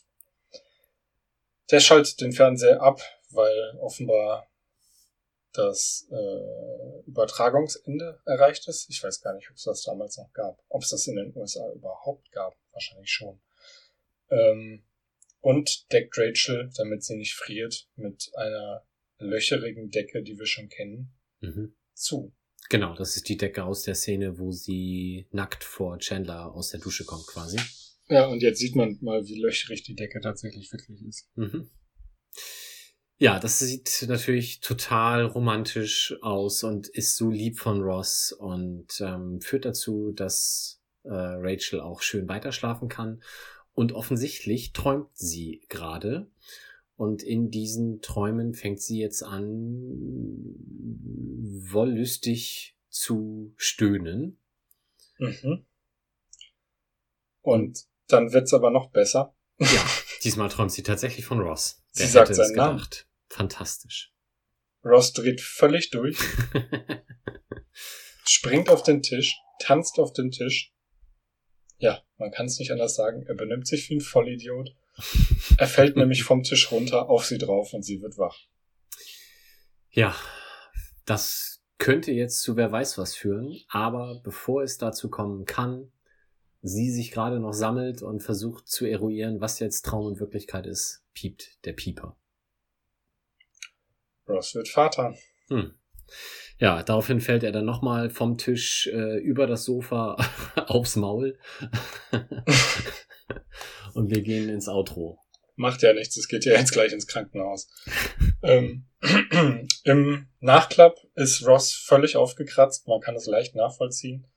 Der schaltet den Fernseher ab, weil offenbar das äh, Übertragungsende erreicht ist. Ich weiß gar nicht, ob es das damals noch gab. Ob es das in den USA überhaupt gab. Wahrscheinlich schon. Ähm, und deckt Rachel, damit sie nicht friert, mit einer löcherigen Decke, die wir schon kennen, Mhm. zu. Genau, das ist die Decke aus der Szene, wo sie nackt vor Chandler aus der Dusche kommt quasi. Ja, und jetzt sieht man mal, wie löcherig die Decke tatsächlich wirklich ist. Mhm. Ja, das sieht natürlich total romantisch aus und ist so lieb von Ross und ähm, führt dazu, dass äh, Rachel auch schön weiterschlafen kann. Und offensichtlich träumt sie gerade. Und in diesen Träumen fängt sie jetzt an, wollüstig zu stöhnen. Mhm. Und dann wird's aber noch besser. Ja, diesmal träumt sie tatsächlich von Ross. Sie Wer sagt hätte es seinen Namen. Fantastisch. Ross dreht völlig durch springt auf den Tisch, tanzt auf den Tisch. Ja, man kann es nicht anders sagen. Er benimmt sich wie ein Vollidiot. Er fällt nämlich vom Tisch runter auf sie drauf und sie wird wach. Ja, das könnte jetzt zu wer weiß was führen, aber bevor es dazu kommen kann, sie sich gerade noch sammelt und versucht zu eruieren, was jetzt Traum und Wirklichkeit ist, piept der Pieper. Ross wird Vater. Hm. Ja, daraufhin fällt er dann nochmal vom Tisch äh, über das Sofa aufs Maul. und wir gehen ins Outro. Macht ja nichts, es geht ja jetzt gleich ins Krankenhaus. ähm, Im Nachklapp ist Ross völlig aufgekratzt, man kann es leicht nachvollziehen.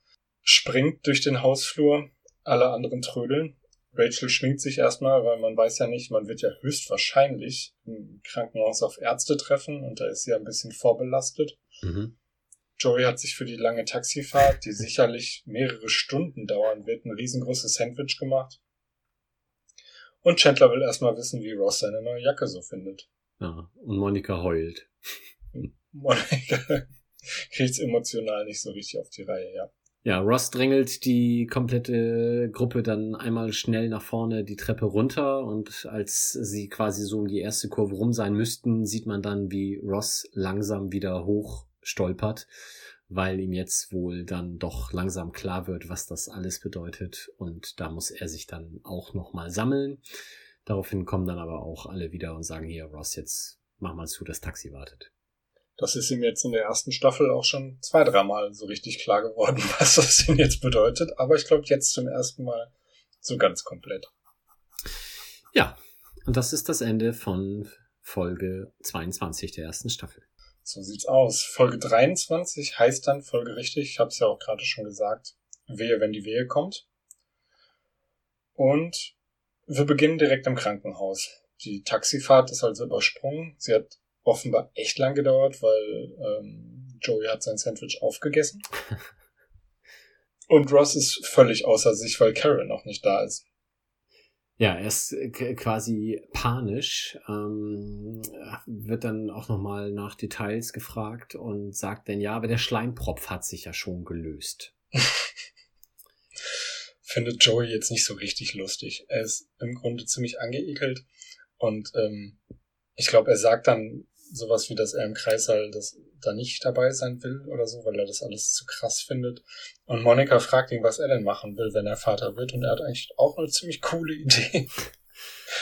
Springt durch den Hausflur, alle anderen trödeln. Rachel schwingt sich erstmal, weil man weiß ja nicht, man wird ja höchstwahrscheinlich im Krankenhaus auf Ärzte treffen und da ist sie ein bisschen vorbelastet. Mhm. Joey hat sich für die lange Taxifahrt, die sicherlich mehrere Stunden dauern wird, ein riesengroßes Sandwich gemacht. Und Chandler will erstmal wissen, wie Ross seine neue Jacke so findet. Ja, und Monika heult. Monika kriegt's emotional nicht so richtig auf die Reihe, ja. Ja, Ross drängelt die komplette Gruppe dann einmal schnell nach vorne die Treppe runter und als sie quasi so um die erste Kurve rum sein müssten, sieht man dann, wie Ross langsam wieder hoch stolpert, weil ihm jetzt wohl dann doch langsam klar wird, was das alles bedeutet und da muss er sich dann auch nochmal sammeln. Daraufhin kommen dann aber auch alle wieder und sagen hier, Ross, jetzt mach mal zu, das Taxi wartet. Das ist ihm jetzt in der ersten Staffel auch schon zwei, dreimal so richtig klar geworden, was das denn jetzt bedeutet. Aber ich glaube jetzt zum ersten Mal so ganz komplett. Ja, und das ist das Ende von Folge 22 der ersten Staffel. So sieht's aus. Folge 23 heißt dann folgerichtig, ich habe es ja auch gerade schon gesagt, Wehe, wenn die Wehe kommt. Und wir beginnen direkt im Krankenhaus. Die Taxifahrt ist also übersprungen. Sie hat offenbar echt lang gedauert, weil ähm, Joey hat sein Sandwich aufgegessen. Und Ross ist völlig außer sich, weil Carol noch nicht da ist. Ja, er ist quasi panisch, ähm, wird dann auch nochmal nach Details gefragt und sagt dann, ja, aber der Schleimpropf hat sich ja schon gelöst. Findet Joey jetzt nicht so richtig lustig. Er ist im Grunde ziemlich angeekelt und ähm, ich glaube, er sagt dann sowas wie, dass er im Kreissaal das da nicht dabei sein will oder so, weil er das alles zu krass findet. Und Monika fragt ihn, was er denn machen will, wenn er Vater wird. Und er hat eigentlich auch eine ziemlich coole Idee.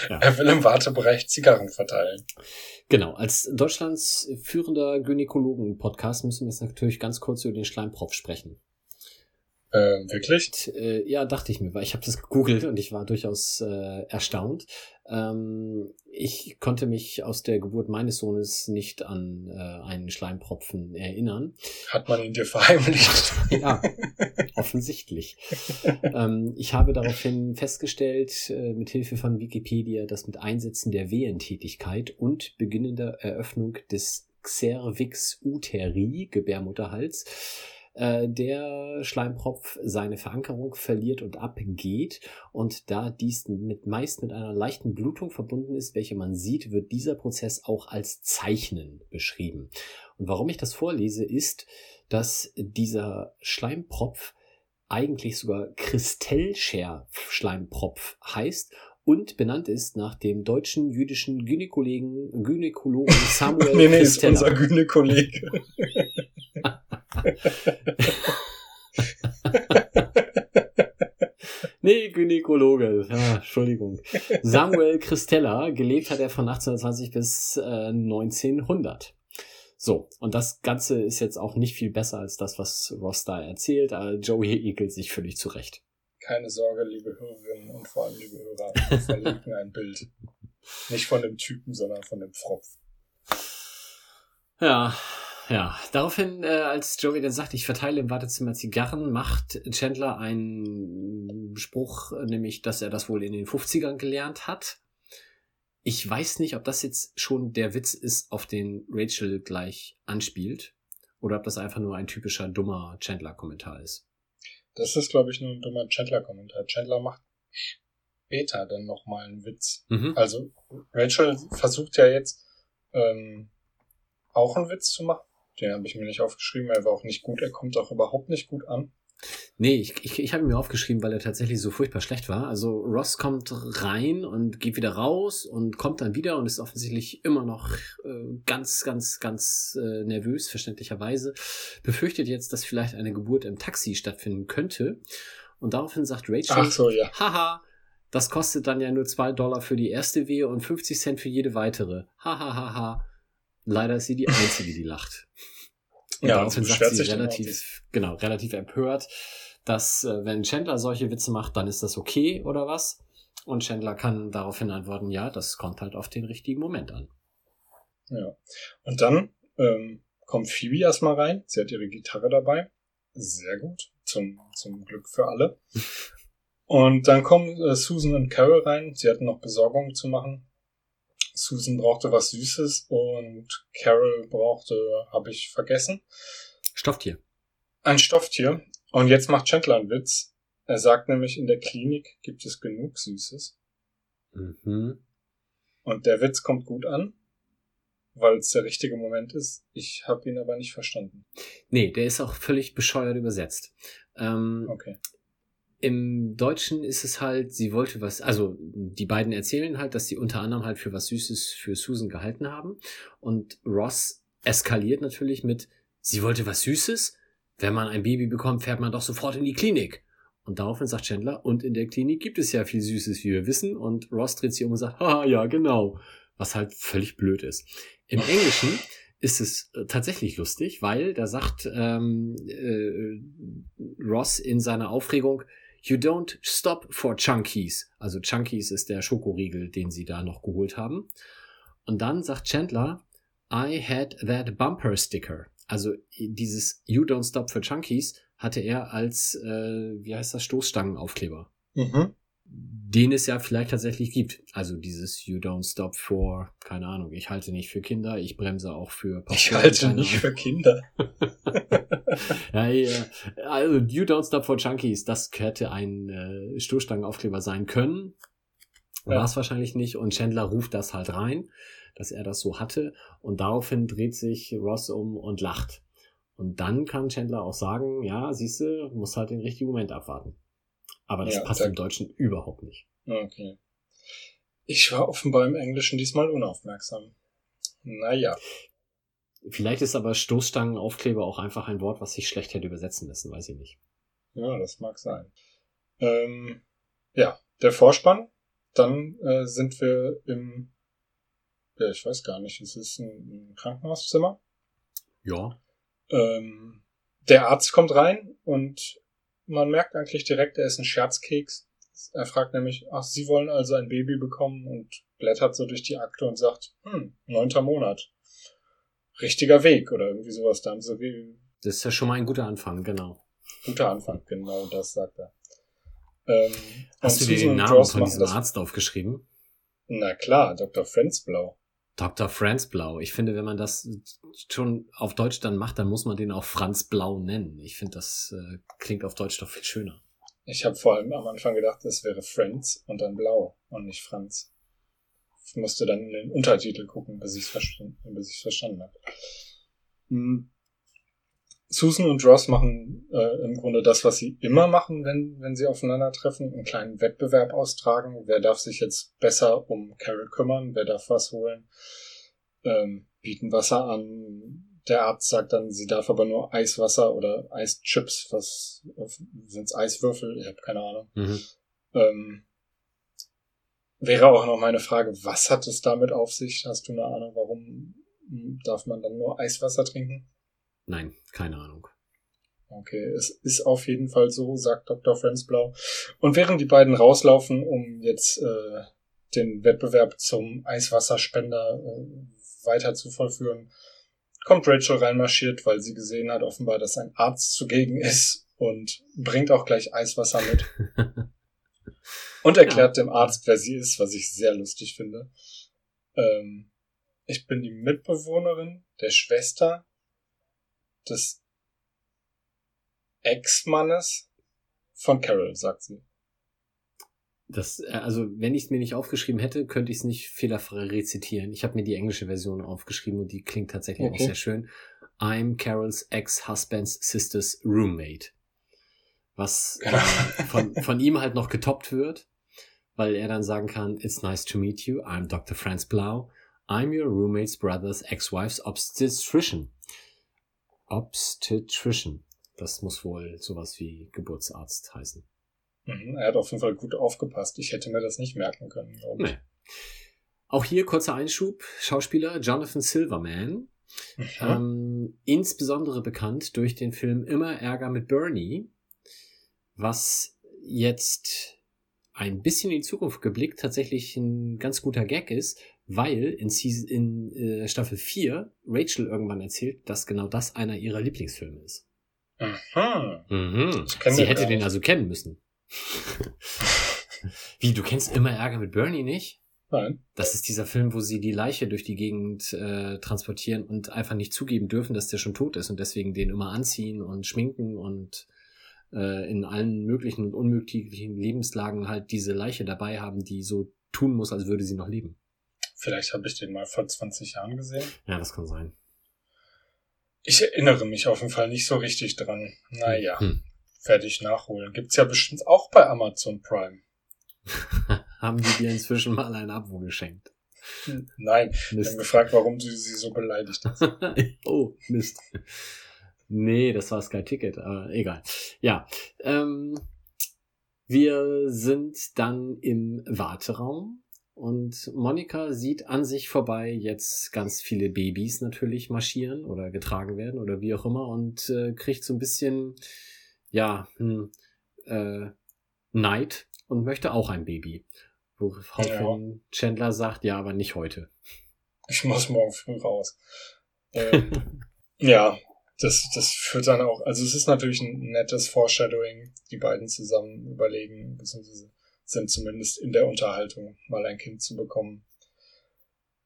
Ja. Er will im Wartebereich Zigarren verteilen. Genau, als Deutschlands führender Gynäkologen-Podcast müssen wir jetzt natürlich ganz kurz über den Schleimpropf sprechen. Ähm, wirklich? Und, äh, ja, dachte ich mir, weil ich habe das gegoogelt und ich war durchaus äh, erstaunt. Ähm, ich konnte mich aus der Geburt meines Sohnes nicht an äh, einen Schleimpropfen erinnern. Hat man ihn dir verheimlicht? ja, offensichtlich. ähm, ich habe daraufhin festgestellt, äh, mit Hilfe von Wikipedia, dass mit Einsetzen der Wehentätigkeit und beginnender Eröffnung des Cervix uteri, Gebärmutterhals, der Schleimpropf seine Verankerung verliert und abgeht. Und da dies mit, meist mit einer leichten Blutung verbunden ist, welche man sieht, wird dieser Prozess auch als Zeichnen beschrieben. Und warum ich das vorlese, ist, dass dieser Schleimpropf eigentlich sogar Kristellscher-Schleimpropf heißt und benannt ist nach dem deutschen jüdischen Gynäkologen, Gynäkologen Samuel nee, nee, ist unser Gynäkollege. nee, Gynäkologe. Ja, Entschuldigung. Samuel Christella, gelebt hat er von 1820 bis äh, 1900. So, und das Ganze ist jetzt auch nicht viel besser als das, was Ross da erzählt. Aber Joey ekelt sich völlig zurecht. Keine Sorge, liebe Hörerinnen und vor allem liebe Hörer, wir verlinken ein Bild. Nicht von dem Typen, sondern von dem Pfropf. Ja, ja, daraufhin, äh, als Joey dann sagt, ich verteile im Wartezimmer Zigarren, macht Chandler einen Spruch, nämlich, dass er das wohl in den 50ern gelernt hat. Ich weiß nicht, ob das jetzt schon der Witz ist, auf den Rachel gleich anspielt, oder ob das einfach nur ein typischer dummer Chandler-Kommentar ist. Das ist, glaube ich, nur ein dummer Chandler-Kommentar. Chandler macht später dann nochmal einen Witz. Mhm. Also Rachel versucht ja jetzt ähm, auch einen Witz zu machen Den habe ich mir nicht aufgeschrieben. Er war auch nicht gut. Er kommt auch überhaupt nicht gut an. Nee, ich, ich, ich habe ihn mir aufgeschrieben, weil er tatsächlich so furchtbar schlecht war. Also Ross kommt rein und geht wieder raus und kommt dann wieder und ist offensichtlich immer noch äh, ganz, ganz, ganz äh, nervös, verständlicherweise. Befürchtet jetzt, dass vielleicht eine Geburt im Taxi stattfinden könnte. Und daraufhin sagt Rachel, Ach so, ja. haha, das kostet dann ja nur zwei Dollar für die erste Wehe und 50 Cent für jede weitere. Hahaha. Ha, ha, ha. Leider ist sie die Einzige, die lacht. Und Ja, daraufhin sagt sie relativ, genau, relativ empört, dass äh, wenn Chandler solche Witze macht, dann ist das okay oder was? Und Chandler kann daraufhin antworten, ja, das kommt halt auf den richtigen Moment an. Ja. Und dann ähm, kommt Phoebe erstmal rein. Sie hat ihre Gitarre dabei. Sehr gut. Zum, zum Glück für alle. Und dann kommen äh, Susan und Carol rein. Sie hatten noch Besorgungen zu machen. Susan brauchte was Süßes und Carol brauchte, habe ich vergessen, Stofftier. ein Stofftier. Und jetzt macht Chandler einen Witz. Er sagt nämlich, in der Klinik gibt es genug Süßes. Mhm. Und der Witz kommt gut an, weil es der richtige Moment ist. Ich habe ihn aber nicht verstanden. Nee, der ist auch völlig bescheuert übersetzt. Ähm, Okay. Im Deutschen ist es halt, sie wollte was, also die beiden erzählen halt, dass sie unter anderem halt für was Süßes für Susan gehalten haben. Und Ross eskaliert natürlich mit, sie wollte was Süßes? Wenn man ein Baby bekommt, fährt man doch sofort in die Klinik. Und daraufhin sagt Chandler, und in der Klinik gibt es ja viel Süßes, wie wir wissen. Und Ross dreht sich um und sagt, haha, ja, genau. Was halt völlig blöd ist. Im Englischen ist es äh, tatsächlich lustig, weil da sagt ähm, äh, Ross in seiner Aufregung, You don't stop for Chunkies. Also Chunkies ist der Schokoriegel, den sie da noch geholt haben. Und dann sagt Chandler, I had that bumper sticker. Also dieses You don't stop for Chunkies hatte er als, äh, wie heißt das, Stoßstangenaufkleber. Mhm. Den es ja vielleicht tatsächlich gibt. Also dieses You don't stop for, keine Ahnung, ich halte nicht für Kinder, ich bremse auch für Ich Papier, halte nicht Ahnung. für Kinder. Ja, ja. Also You Don't Stop for Junkies, das hätte ein äh, Stoßstangenaufkleber sein können. Ja. War es wahrscheinlich nicht. Und Chandler ruft das halt rein, dass er das so hatte. Und daraufhin dreht sich Ross um und lacht. Und dann kann Chandler auch sagen, ja, siehste, muss halt den richtigen Moment abwarten. Aber das Ja, passt da- im Deutschen überhaupt nicht. Okay. Ich war offenbar im Englischen diesmal unaufmerksam. Naja. Vielleicht ist aber Stoßstangenaufkleber auch einfach ein Wort, was sich schlecht hätte übersetzen lassen, weiß ich nicht. Ja, das mag sein. Ähm, ja, der Vorspann. Dann äh, sind wir im, ja, ich weiß gar nicht, es ist ein, ein Krankenhauszimmer. Ja. Ähm, der Arzt kommt rein und man merkt eigentlich direkt, er ist ein Scherzkeks. Er fragt nämlich, ach, Sie wollen also ein Baby bekommen und blättert so durch die Akte und sagt, hm, neunter Monat. Richtiger Weg oder irgendwie sowas. Da haben sie wie, Das ist ja schon mal ein guter Anfang, genau. guter Anfang, genau das sagt er. Ähm, Hast du dir den Namen Ross von diesem Arzt aufgeschrieben? Na klar, Dr. Frenzblau. Dr. Franz Blau. Ich finde, wenn man das schon auf Deutsch dann macht, dann muss man den auch Franz Blau nennen. Ich finde, das äh, klingt auf Deutsch doch viel schöner. Ich habe vor allem am Anfang gedacht, es wäre Friends und dann Blau und nicht Franz. Ich musste dann in den Untertitel gucken, bis ich es verstanden, ich's verstanden habe. Hm. Susan und Ross machen äh, im Grunde das, was sie immer machen, wenn, wenn sie aufeinandertreffen, einen kleinen Wettbewerb austragen. Wer darf sich jetzt besser um Carol kümmern? Wer darf was holen? Ähm, bieten Wasser an. Der Arzt sagt dann, sie darf aber nur Eiswasser oder Eischips. Was sind's Eiswürfel? Ich habe keine Ahnung. Mhm. Ähm, wäre auch noch meine Frage, was hat es damit auf sich? Hast du eine Ahnung, warum darf man dann nur Eiswasser trinken? Nein, keine Ahnung. Okay, es ist auf jeden Fall so, sagt Dr. Frenzblau. Und während die beiden rauslaufen, um jetzt äh, den Wettbewerb zum Eiswasserspender äh, weiter zu vollführen, kommt Rachel reinmarschiert, weil sie gesehen hat offenbar, dass ein Arzt zugegen ist und bringt auch gleich Eiswasser mit. Und erklärt dem Arzt, wer sie ist, was ich sehr lustig finde. Ähm, ich bin die Mitbewohnerin der Schwester des Ex-Mannes von Carol, sagt sie. Das, äh, also, wenn ich es mir nicht aufgeschrieben hätte, könnte ich es nicht fehlerfrei rezitieren. Ich habe mir die englische Version aufgeschrieben und die klingt tatsächlich Okay. auch sehr schön. I'm Carols ex-husband's sister's roommate. Was äh, von, von ihm halt noch getoppt wird, weil er dann sagen kann, It's nice to meet you, I'm Dr. Franz Blau, I'm your roommate's brother's ex-wife's obstetrician. Obstetrician. Das muss wohl sowas wie Geburtsarzt heißen. Mhm, er hat auf jeden Fall gut aufgepasst. Ich hätte mir das nicht merken können, glaube ich. Nee. Auch hier kurzer Einschub. Schauspieler Jonathan Silverman. Mhm. Ähm, insbesondere bekannt durch den Film Immer Ärger mit Bernie, was jetzt ein bisschen in die Zukunft geblickt tatsächlich ein ganz guter Gag ist, weil in, Season, in äh, Staffel 4 Rachel irgendwann erzählt, dass genau das einer ihrer Lieblingsfilme ist. Mhm. Mhm. Sie hätte den also kennen müssen. Wie, du kennst Immer Ärger mit Bernie nicht? Nein. Das ist dieser Film, wo sie die Leiche durch die Gegend äh, transportieren und einfach nicht zugeben dürfen, dass der schon tot ist und deswegen den immer anziehen und schminken und äh, in allen möglichen und unmöglichen Lebenslagen halt diese Leiche dabei haben, die so tun muss, als würde sie noch leben. Vielleicht habe ich den mal vor 20 Jahren gesehen. Ja, das kann sein. Ich erinnere mich auf jeden Fall nicht so richtig dran. Naja, Hm. werde ich nachholen. Gibt's ja bestimmt auch bei Amazon Prime. haben die dir inzwischen mal ein Abo geschenkt? Nein, ich habe Mist. gefragt, warum du sie so beleidigt hast. oh, Mist. Nee, das war Sky Ticket, aber egal. Ja, ähm, wir sind dann im Warteraum und Monika sieht an sich vorbei jetzt ganz viele Babys natürlich marschieren oder getragen werden oder wie auch immer und äh, kriegt so ein bisschen, ja, hm, äh, Neid und möchte auch ein Baby. Woraufhin Chandler sagt, ja, aber nicht heute. Ich muss morgen früh raus. Ähm, ja, das, das führt dann auch, also es ist natürlich ein nettes Foreshadowing, die beiden zusammen überlegen, beziehungsweise sind zumindest in der Unterhaltung, mal ein Kind zu bekommen.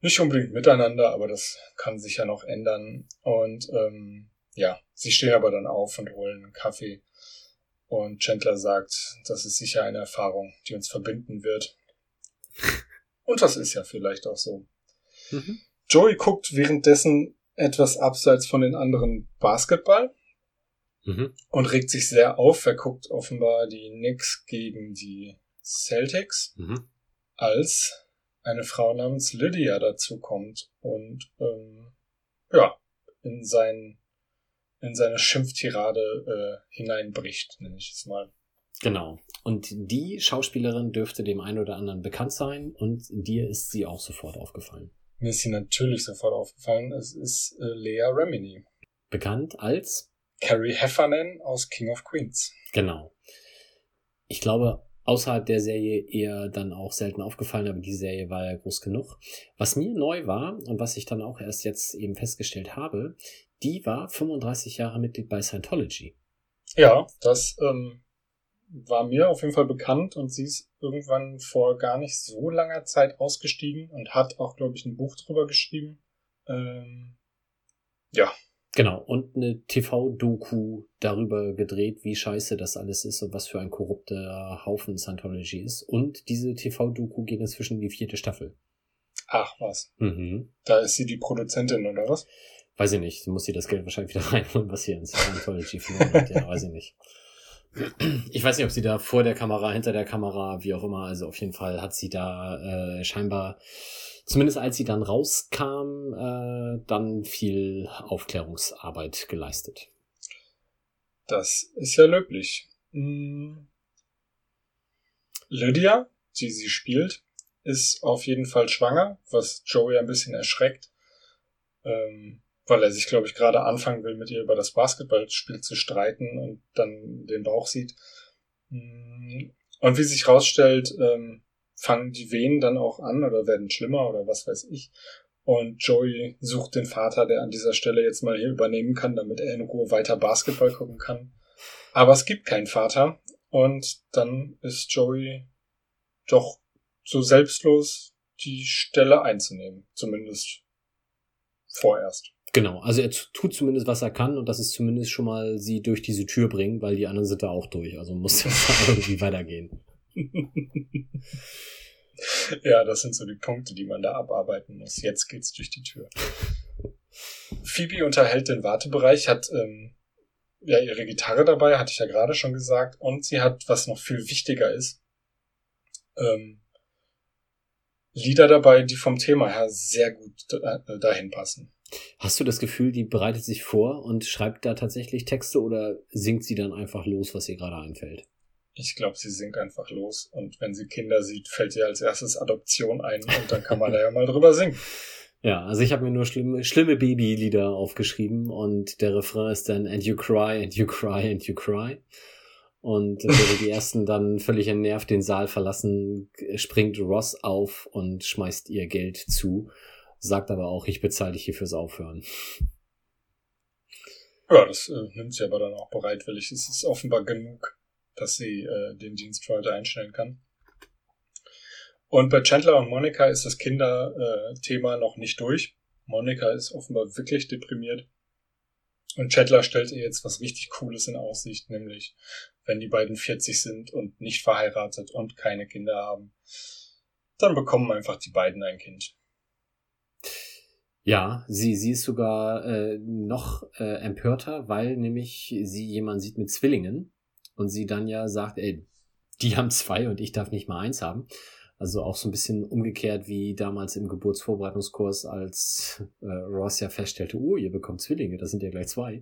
Nicht unbedingt miteinander, aber das kann sich ja noch ändern. Und ähm, ja, sie stehen aber dann auf und holen einen Kaffee. Und Chandler sagt, das ist sicher eine Erfahrung, die uns verbinden wird. Und das ist ja vielleicht auch so. Mhm. Joey guckt währenddessen etwas abseits von den anderen Basketball Mhm. und regt sich sehr auf. Er guckt offenbar die Knicks gegen die Celtics, Mhm. als eine Frau namens Lydia dazu kommt und ähm, ja in sein in seine Schimpftirade äh, hineinbricht, nenne ich es mal. Genau. Und die Schauspielerin dürfte dem einen oder anderen bekannt sein und dir ist sie auch sofort aufgefallen. Mir ist sie natürlich sofort aufgefallen. Es ist äh, Lea Remini, Bekannt als, Carrie Heffernan aus King of Queens. genau. Ich glaube, außerhalb der Serie eher dann auch selten aufgefallen, aber die Serie war ja groß genug. Was mir neu war und was ich dann auch erst jetzt eben festgestellt habe, die war 35 Jahre Mitglied bei Scientology. Ja, das ähm, war mir auf jeden Fall bekannt und sie ist irgendwann vor gar nicht so langer Zeit ausgestiegen und hat auch, glaube ich, ein Buch drüber geschrieben. Ähm, ja, Genau, und eine TV-Doku darüber gedreht, wie scheiße das alles ist und was für ein korrupter Haufen Scientology ist. Und diese TV-Doku geht inzwischen in die vierte Staffel. ach was. Mhm. Da ist sie die Produzentin oder was? Weiß ich nicht, muss sie das Geld wahrscheinlich wieder reinholen, was hier in Scientology verloren hat. Ja, weiß ich nicht. Ich weiß nicht, ob sie da vor der Kamera, hinter der Kamera, wie auch immer, also auf jeden Fall hat sie da äh, scheinbar, zumindest als sie dann rauskam, äh, dann viel Aufklärungsarbeit geleistet. Das ist ja löblich. Hm. Lydia, die sie spielt, ist auf jeden Fall schwanger, was Joey ein bisschen erschreckt, ähm, weil er sich, glaube ich, gerade anfangen will, mit ihr über das Basketballspiel zu streiten und dann den Bauch sieht. Hm. Und wie sich rausstellt, ähm, fangen die Wehen dann auch an oder werden schlimmer oder was weiß ich. Und Joey sucht den Vater, der an dieser Stelle jetzt mal hier übernehmen kann, damit er in Ruhe weiter Basketball gucken kann. Aber es gibt keinen Vater. Und dann ist Joey doch so selbstlos, die Stelle einzunehmen. Zumindest vorerst. Genau, also er tut zumindest, was er kann und das ist zumindest schon mal sie durch diese Tür bringen, weil die anderen sind da auch durch. Also muss das irgendwie weitergehen. ja, das sind so die Punkte, die man da abarbeiten muss. Jetzt geht's durch die Tür. Phoebe unterhält den Wartebereich, hat ähm, ja ihre Gitarre dabei, hatte ich ja gerade schon gesagt, und sie hat, was noch viel wichtiger ist, ähm, Lieder dabei, die vom Thema her sehr gut äh, dahin passen. Hast du das Gefühl, die bereitet sich vor und schreibt da tatsächlich Texte oder singt sie dann einfach los, was ihr gerade einfällt? Ich glaube, sie singt einfach los und wenn sie Kinder sieht, fällt ihr als erstes Adoption ein und dann kann man da ja mal drüber singen. Ja, also ich habe mir nur schlimme, schlimme Babylieder aufgeschrieben und der Refrain ist dann And you cry, and you cry, and you cry. Und wenn die ersten dann völlig entnervt den Saal verlassen, springt Ross auf und schmeißt ihr Geld zu, sagt aber auch, ich bezahle dich hier fürs Aufhören. Ja, das äh, nimmt sie aber dann auch bereitwillig. Es ist offenbar genug, dass sie äh, den Dienst für heute einstellen kann. Und bei Chandler und Monika ist das Kinderthema noch nicht durch. Monika ist offenbar wirklich deprimiert. Und Chandler stellt ihr jetzt was richtig Cooles in Aussicht, nämlich wenn die beiden 40 sind und nicht verheiratet und keine Kinder haben, dann bekommen einfach die beiden ein Kind. Ja, sie, sie ist sogar äh, noch äh, empörter, weil nämlich sie jemanden sieht mit Zwillingen und sie dann ja sagt, ey, die haben zwei und ich darf nicht mal eins haben. Also auch so ein bisschen umgekehrt wie damals im Geburtsvorbereitungskurs, als äh, Ross ja feststellte, oh, ihr bekommt Zwillinge, das sind ja gleich zwei.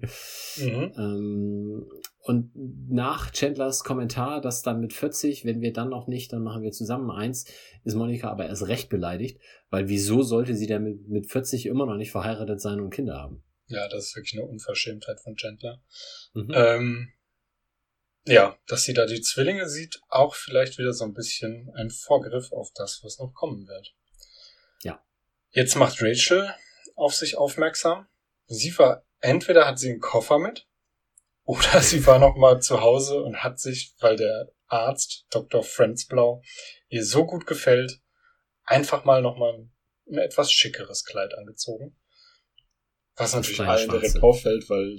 Mhm. Ähm, und nach Chandlers Kommentar, dass dann mit 40, wenn wir dann noch nicht, dann machen wir zusammen eins, ist Monika aber erst recht beleidigt, weil wieso sollte sie denn mit, mit 40 immer noch nicht verheiratet sein und Kinder haben? Ja, das ist wirklich eine Unverschämtheit von Chandler. Mhm. Ähm, ja, dass sie da die Zwillinge sieht, auch vielleicht wieder so ein bisschen ein Vorgriff auf das, was noch kommen wird. Ja. Jetzt macht Rachel auf sich aufmerksam. Sie war, entweder hat sie einen Koffer mit, oder sie war noch mal zu Hause und hat sich, weil der Arzt, Dr. Friendsblau, ihr so gut gefällt, einfach mal noch mal ein etwas schickeres Kleid angezogen. Was natürlich allen direkt auffällt, weil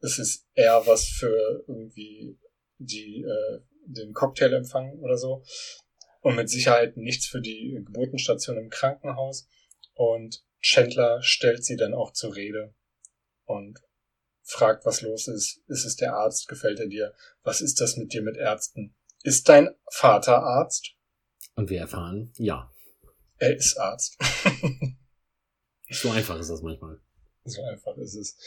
es ist eher was für irgendwie die äh, den Cocktailempfang oder so. Und mit Sicherheit nichts für die Geburtenstation im Krankenhaus. Und Chandler stellt sie dann auch zur Rede und fragt, was los ist. Ist es der Arzt? Gefällt er dir? Was ist das mit dir mit Ärzten? Ist dein Vater Arzt? Und wir erfahren, ja. Er ist Arzt. so einfach ist das manchmal. So einfach ist es.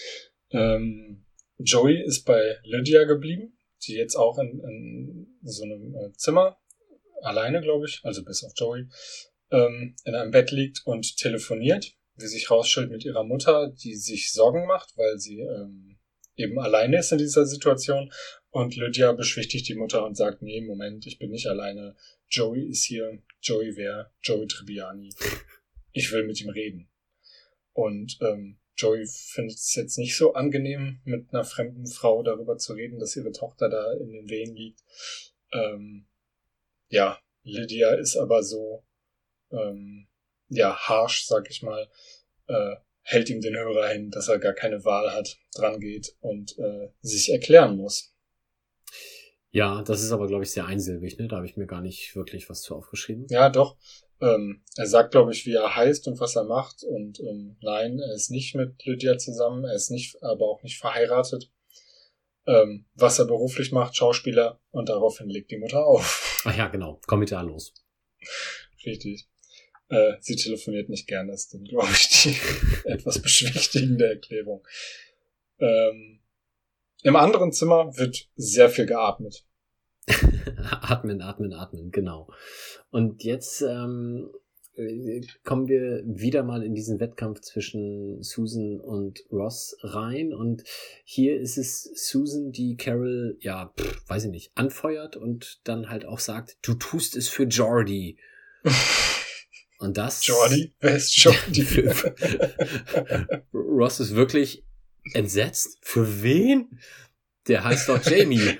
Ähm, Joey ist bei Lydia geblieben die jetzt auch in, in so einem äh, Zimmer, alleine, glaube ich, also bis auf Joey, ähm, in einem Bett liegt und telefoniert, wie sich rausstellt mit ihrer Mutter, die sich Sorgen macht, weil sie ähm, eben alleine ist in dieser Situation. Und Lydia beschwichtigt die Mutter und sagt, nee, Moment, ich bin nicht alleine. Joey ist hier. Joey wer? Joey Tribbiani. Ich will mit ihm reden. Und ähm, Joey findet es jetzt nicht so angenehm, mit einer fremden Frau darüber zu reden, dass ihre Tochter da in den Wehen liegt. Ähm, ja, Lydia ist aber so, ähm, ja, harsh, sag ich mal, äh, hält ihm den Hörer hin, dass er gar keine Wahl hat, dran geht und äh, sich erklären muss. Ja, das ist aber, glaube ich, sehr einsilbig, ne? Da habe ich mir gar nicht wirklich was zu aufgeschrieben. Ja, doch. Ähm, er sagt, glaube ich, wie er heißt und was er macht. Und ähm, nein, er ist nicht mit Lydia zusammen, er ist nicht, aber auch nicht verheiratet. Ähm, was er beruflich macht, Schauspieler, und daraufhin legt die Mutter auf. Ach ja, genau. Kommentar los. Richtig. Äh, sie telefoniert nicht gerne, ist dann, glaube ich, die etwas beschwichtigende Erklärung. Ähm, Im anderen Zimmer wird sehr viel geatmet. atmen, atmen, atmen, genau. Und jetzt ähm, äh, kommen wir wieder mal in diesen Wettkampf zwischen Susan und Ross rein. Und hier ist es Susan, die Carol, ja, pff, weiß ich nicht, anfeuert und dann halt auch sagt, du tust es für Jordi. Und das. Jordi? Wer ist Jordi? Ross ist wirklich entsetzt. Für wen? Der heißt doch Jamie.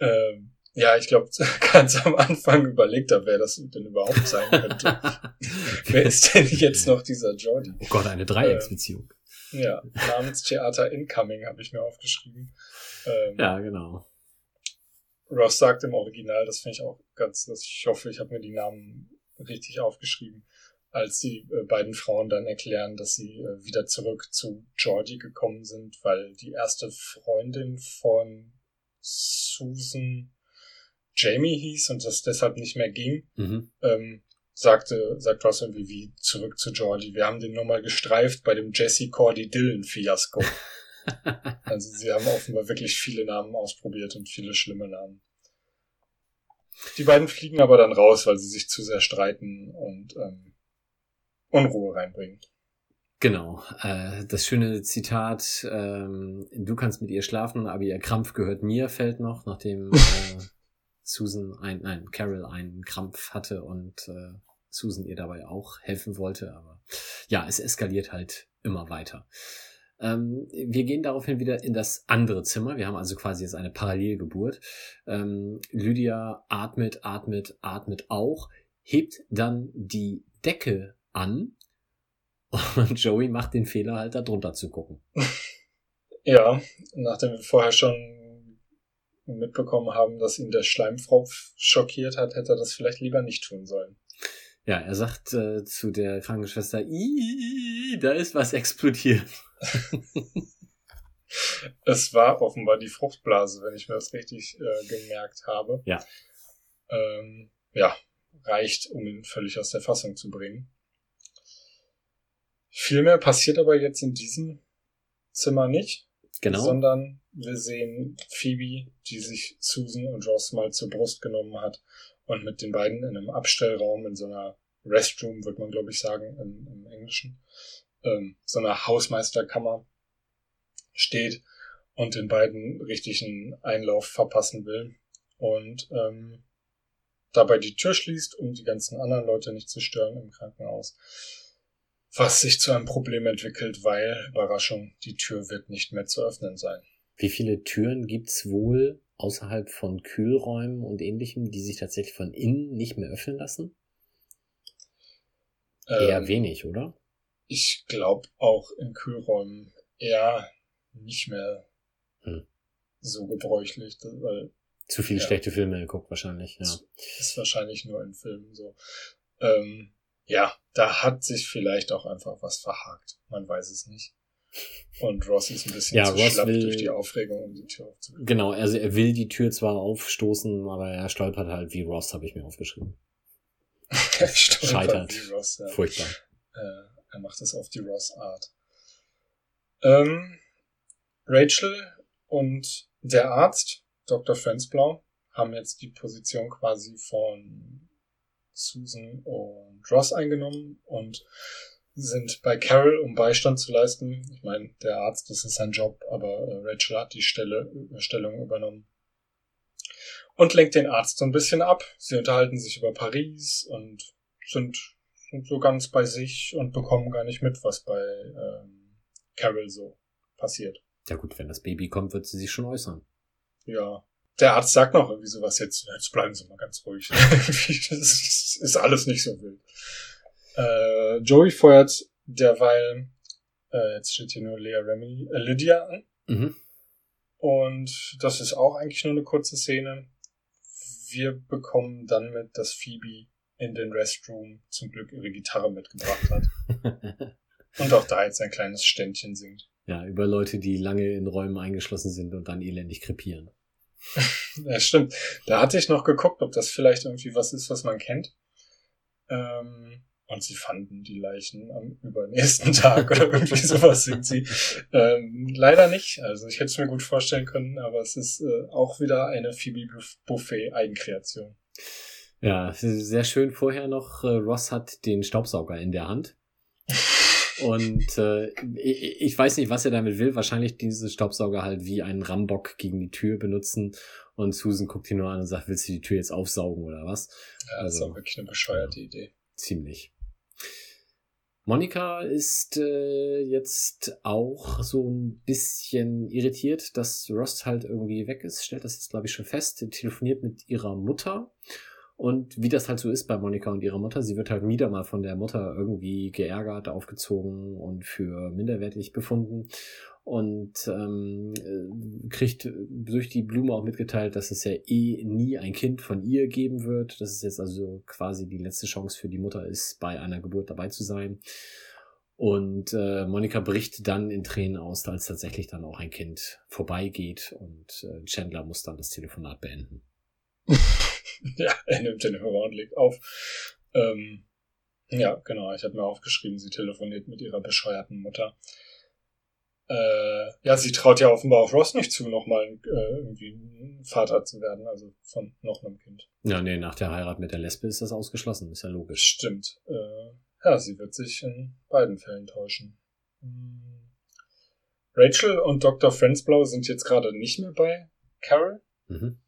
Ähm, ja, ich glaube, ganz am Anfang überlegt habe, wer das denn überhaupt sein könnte. wer ist denn jetzt noch dieser Jordi? Oh Gott, eine Dreiecksbeziehung. Ähm, ja, Namenstheater Incoming habe ich mir aufgeschrieben. Ähm, ja, genau. Ross sagt im Original, das finde ich auch ganz, ich hoffe, ich habe mir die Namen richtig aufgeschrieben. als die äh, beiden Frauen dann erklären, dass sie äh, wieder zurück zu Georgie gekommen sind, weil die erste Freundin von Susan Jamie hieß und das deshalb nicht mehr ging, Mhm. ähm, sagte, sagt Ross irgendwie wie zurück zu Georgie. Wir haben den nur mal gestreift bei dem Jesse Cordy Dillon Fiasko. also sie haben offenbar wirklich viele Namen ausprobiert und viele schlimme Namen. Die beiden fliegen aber dann raus, weil sie sich zu sehr streiten und ähm, Unruhe reinbringen. Genau. Äh, das schöne Zitat, ähm, du kannst mit ihr schlafen, aber ihr Krampf gehört mir, fällt noch, nachdem äh, Susan ein, nein, Carol einen Krampf hatte und äh, Susan ihr dabei auch helfen wollte. Aber ja, es eskaliert halt immer weiter. Ähm, wir gehen daraufhin wieder in das andere Zimmer. Wir haben also quasi jetzt eine Parallelgeburt. Ähm, Lydia atmet, atmet, atmet auch, hebt dann die Decke an und Joey macht den Fehler halt da drunter zu gucken. Ja, nachdem wir vorher schon mitbekommen haben, dass ihn der Schleimfropf schockiert hat, hätte er das vielleicht lieber nicht tun sollen. Ja, er sagt äh, zu der Krankenschwester, "Ih, da ist was explodiert. Es war offenbar die Fruchtblase, wenn ich mir das richtig äh, gemerkt habe. Ja. Ähm, ja, reicht, um ihn völlig aus der Fassung zu bringen. Viel mehr passiert aber jetzt in diesem Zimmer nicht, Genau. sondern wir sehen Phoebe, die sich Susan und Ross mal zur Brust genommen hat und mit den beiden in einem Abstellraum, in so einer Restroom, wird man glaube ich sagen, im, im Englischen, ähm, so einer Hausmeisterkammer steht und den beiden richtigen Einlauf verpassen will und ähm, dabei die Tür schließt, um die ganzen anderen Leute nicht zu stören im Krankenhaus. Was sich zu einem Problem entwickelt, weil, Überraschung, die Tür wird nicht mehr zu öffnen sein. Wie viele Türen gibt's wohl außerhalb von Kühlräumen und ähnlichem, die sich tatsächlich von innen nicht mehr öffnen lassen? Eher Ähm, wenig, oder? Ich glaube auch in Kühlräumen eher nicht mehr Hm. so gebräuchlich, weil Zu viele ja. schlechte Filme geguckt wahrscheinlich, ja. ist wahrscheinlich nur in Filmen so. Ähm, ja, da hat sich vielleicht auch einfach was verhakt. Man weiß es nicht. Und Ross ist ein bisschen Ja, zu Ross schlapp will- durch die Aufregung, um die Tür aufzubekommen. Genau, also er will die Tür zwar aufstoßen, aber er stolpert halt wie Ross, habe ich mir aufgeschrieben. Er stolpert Scheitert. wie Ross, ja. Furchtbar. Äh, er macht es auf die Ross-Art. Ähm, Rachel und der Arzt, Dr. Frenzblau, haben jetzt die Position quasi von Susan und Ross eingenommen und sind bei Carol, um Beistand zu leisten. Ich meine, der Arzt, das ist sein Job, aber äh, Rachel hat die Stelle, äh, Stellung übernommen. Und lenkt den Arzt so ein bisschen ab. Sie unterhalten sich über Paris und sind, sind so ganz bei sich und bekommen gar nicht mit, was bei ähm, Carol so passiert. Ja gut, wenn das Baby kommt, wird sie sich schon äußern. Ja. Der Arzt sagt noch irgendwie sowas jetzt, jetzt bleiben Sie mal ganz ruhig. das ist, alles nicht so wild. Äh, Joey feuert derweil, äh, jetzt steht hier nur Lea Remy, äh, Lydia an. Mhm. Und das ist auch eigentlich nur eine kurze Szene. Wir bekommen dann mit, dass Phoebe in den Restroom zum Glück ihre Gitarre mitgebracht hat. Und auch da jetzt ein kleines Ständchen singt. ja, über Leute, die lange in Räumen eingeschlossen sind und dann elendig krepieren. Ja, stimmt. Da hatte ich noch geguckt, ob das vielleicht irgendwie was ist, was man kennt. Ähm, und sie fanden die Leichen am übernächsten Tag oder irgendwie sowas sind sie. Ähm, leider nicht. Also ich hätte es mir gut vorstellen können, aber es ist äh, auch wieder eine Phoebe Buffet Eigenkreation. Ja, sehr schön vorher noch, äh, Ross hat den Staubsauger in der Hand. Und äh, ich, ich weiß nicht, was er damit will. Wahrscheinlich diesen Staubsauger halt wie einen Rambock gegen die Tür benutzen. Und Susan guckt ihn nur an und sagt, willst du die Tür jetzt aufsaugen oder was? Ja, das ist Also, auch wirklich eine bescheuerte Idee. Ziemlich. Monika ist äh, jetzt auch so ein bisschen irritiert, dass Ross halt irgendwie weg ist. Stellt das jetzt, glaube ich, schon fest. Telefoniert mit ihrer Mutter Und wie das halt so ist bei Monika und ihrer Mutter, sie wird halt wieder mal von der Mutter irgendwie geärgert, aufgezogen und für minderwertig befunden und ähm, äh, kriegt durch die Blume auch mitgeteilt, dass es ja eh nie ein Kind von ihr geben wird. Dass es jetzt also quasi die letzte Chance für die Mutter ist, bei einer Geburt dabei zu sein. Und äh, Monika bricht dann in Tränen aus, als tatsächlich dann auch ein Kind vorbeigeht und äh, Chandler muss dann das Telefonat beenden. ja, er nimmt den Hörer und legt auf. Ähm, ja, genau, ich habe mir aufgeschrieben, sie telefoniert mit ihrer bescheuerten Mutter. Äh, ja, sie traut ja offenbar auch Ross nicht zu, nochmal äh, irgendwie Vater zu werden, also von noch einem Kind. Ja, nee, nach der Heirat mit der Lesbe ist das ausgeschlossen, ist ja logisch. Stimmt. Äh, ja, sie wird sich in beiden Fällen täuschen. Hm. Rachel und Dr. Frensblau sind jetzt gerade nicht mehr bei Carol, mhm.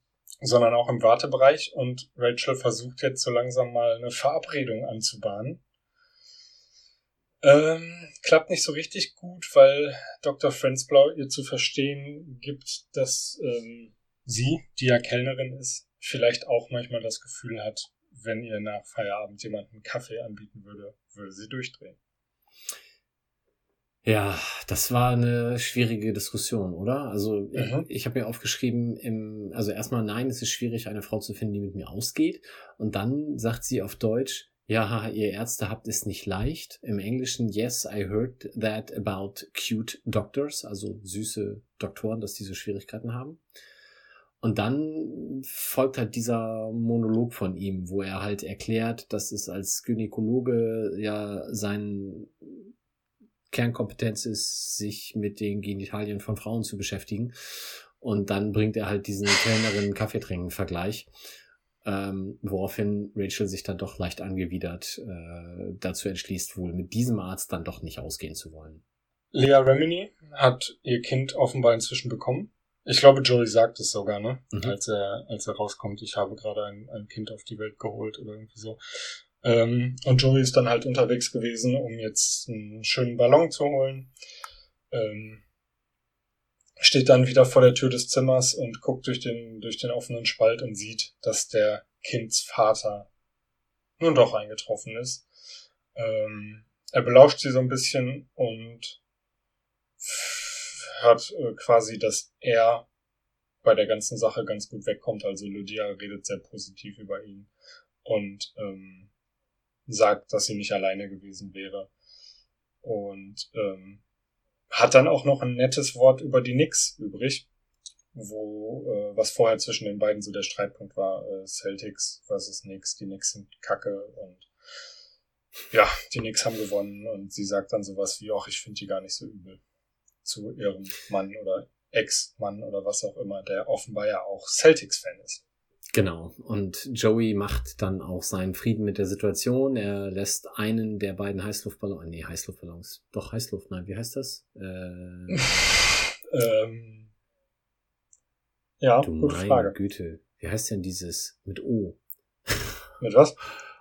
Sondern auch im Wartebereich und Rachel versucht jetzt so langsam mal eine Verabredung anzubahnen. Ähm, klappt nicht so richtig gut, weil Dr. Frensblau ihr zu verstehen gibt, dass ähm, sie, die ja Kellnerin ist, vielleicht auch manchmal das Gefühl hat, wenn ihr nach Feierabend jemand einen Kaffee anbieten würde, würde sie durchdrehen. Ja, das war eine schwierige Diskussion, oder? Also mhm. ich, ich habe mir aufgeschrieben, im, also erstmal nein, es ist schwierig, eine Frau zu finden, die mit mir ausgeht. Und dann sagt sie auf Deutsch, ja, ihr Ärzte habt es nicht leicht. Im Englischen, yes, I heard that about cute doctors, also süße Doktoren, dass diese Schwierigkeiten haben. Und dann folgt halt dieser Monolog von ihm, wo er halt erklärt, dass es als Gynäkologe ja sein Kernkompetenz ist, sich mit den Genitalien von Frauen zu beschäftigen. Und dann bringt er halt diesen Kellnerin-Kaffeetrinken-Vergleich ähm, woraufhin Rachel sich dann doch leicht angewidert äh, dazu entschließt, wohl mit diesem Arzt dann doch nicht ausgehen zu wollen. Lea Remini hat ihr Kind offenbar inzwischen bekommen. Ich glaube, Joey sagt es sogar, ne? Mhm. Als er, als er rauskommt, ich habe gerade ein, ein Kind auf die Welt geholt oder irgendwie so. Ähm, und Joey ist dann halt unterwegs gewesen, um jetzt einen schönen Ballon zu holen. Ähm, steht dann wieder vor der Tür des Zimmers und guckt durch den, durch den offenen Spalt und sieht, dass der Kindsvater nun doch eingetroffen ist. Ähm, er belauscht sie so ein bisschen und hört äh, quasi, dass er bei der ganzen Sache ganz gut wegkommt. Also Lydia redet sehr positiv über ihn und ähm, sagt, dass sie nicht alleine gewesen wäre. Und ähm, hat dann auch noch ein nettes Wort über die Knicks übrig, wo äh, was vorher zwischen den beiden so der Streitpunkt war, äh, Celtics versus Knicks, die Knicks sind Kacke und ja, die Knicks haben gewonnen und sie sagt dann sowas wie, ach, ich finde die gar nicht so übel zu ihrem Mann oder Ex-Mann oder was auch immer, der offenbar ja auch Celtics-Fan ist. Genau. Und Joey macht dann auch seinen Frieden mit der Situation. Er lässt einen der beiden Heißluftballons, nee, Heißluftballons, doch Heißluft, nein, wie heißt das? Äh, ähm, ja, du gute meine Frage. Güte. Wie heißt denn dieses mit O? Mit was?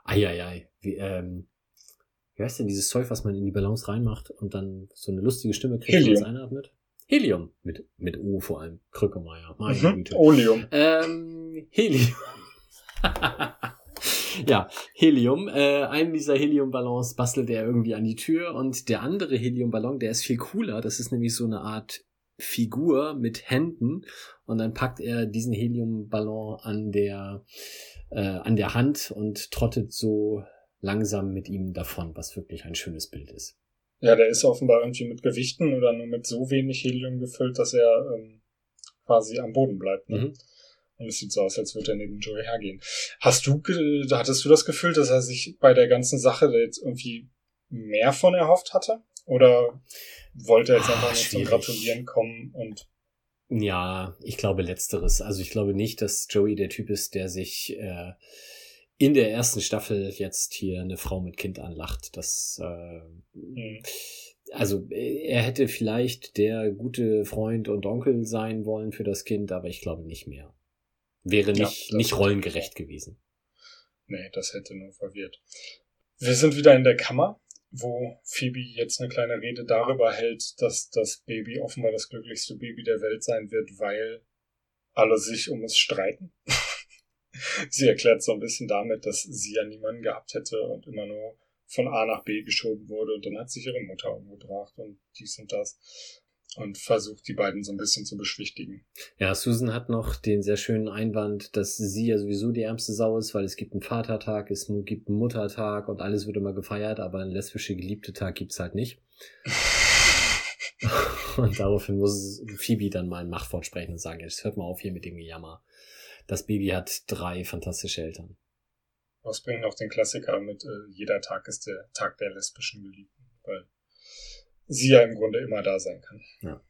Eieiei. Wie, ähm, wie heißt denn dieses Zeug, was man in die Ballons reinmacht und dann so eine lustige Stimme kriegt, wenn man es einatmet? Helium. Mit, mit O vor allem. Krückemeier. Meine mhm. Güte. Oleum. Ähm, Helium. ja, Helium. Äh, einen dieser Heliumballons bastelt er irgendwie an die Tür und der andere Heliumballon, der ist viel cooler. Das ist nämlich so eine Art Figur mit Händen und dann packt er diesen Heliumballon an der äh, an der Hand und trottet so langsam mit ihm davon, was wirklich ein schönes Bild ist. Ja, der ist offenbar irgendwie mit Gewichten oder nur mit so wenig Helium gefüllt, dass er ähm, quasi am Boden bleibt. Ne? Mhm. Und es sieht so aus, als würde er neben Joey hergehen. Hast du, hattest du das Gefühl, dass er sich bei der ganzen Sache jetzt irgendwie mehr von erhofft hatte? Oder wollte er jetzt einfach nur zum Gratulieren kommen und ja, ich glaube letzteres. Also ich glaube nicht, dass Joey der Typ ist, der sich äh, in der ersten Staffel jetzt hier eine Frau mit Kind anlacht. Das, äh, mhm. also er hätte vielleicht der gute Freund und Onkel sein wollen für das Kind, aber ich glaube nicht mehr. Wäre nicht, ja, nicht rollengerecht gewesen. Nee, das hätte nur verwirrt. Wir sind wieder in der Kammer, wo Phoebe jetzt eine kleine Rede darüber hält, dass das Baby offenbar das glücklichste Baby der Welt sein wird, weil alle sich um es streiten. sie erklärt so ein bisschen damit, dass sie ja niemanden gehabt hätte und immer nur von A nach B geschoben wurde und dann hat sich ihre Mutter umgebracht und dies und das und versucht die beiden so ein bisschen zu beschwichtigen. Ja, Susan hat noch den sehr schönen Einwand, dass sie ja sowieso die ärmste Sau ist, weil es gibt einen Vatertag, es gibt einen Muttertag und alles wird immer gefeiert, aber einen lesbische geliebte Tag gibt's halt nicht. und daraufhin muss Phoebe dann mal ein Machtwort sprechen und sagen, jetzt hört mal auf hier mit dem Gejammer. Das Baby hat drei fantastische Eltern. Was bringt noch den Klassiker mit, äh, jeder Tag ist der Tag der lesbischen Geliebten, weil sie ja im Grunde immer da sein kann. Ja.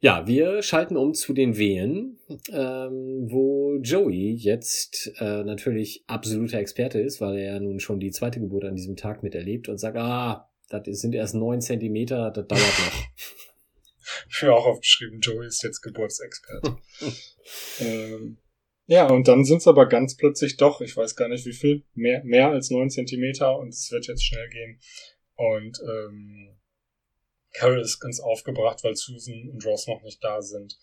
Ja, wir schalten um zu den Wehen, ähm, wo Joey jetzt äh, natürlich absoluter Experte ist, weil er ja nun schon die zweite Geburt an diesem Tag miterlebt und sagt, ah, das sind erst neun Zentimeter, das dauert noch. Für auch aufgeschrieben, Joey ist jetzt Geburtsexperte. ähm, ja, und dann sind es aber ganz plötzlich doch, ich weiß gar nicht wie viel, mehr, mehr als neun Zentimeter und es wird jetzt schnell gehen. Und ähm, Carol ist ganz aufgebracht, weil Susan und Ross noch nicht da sind.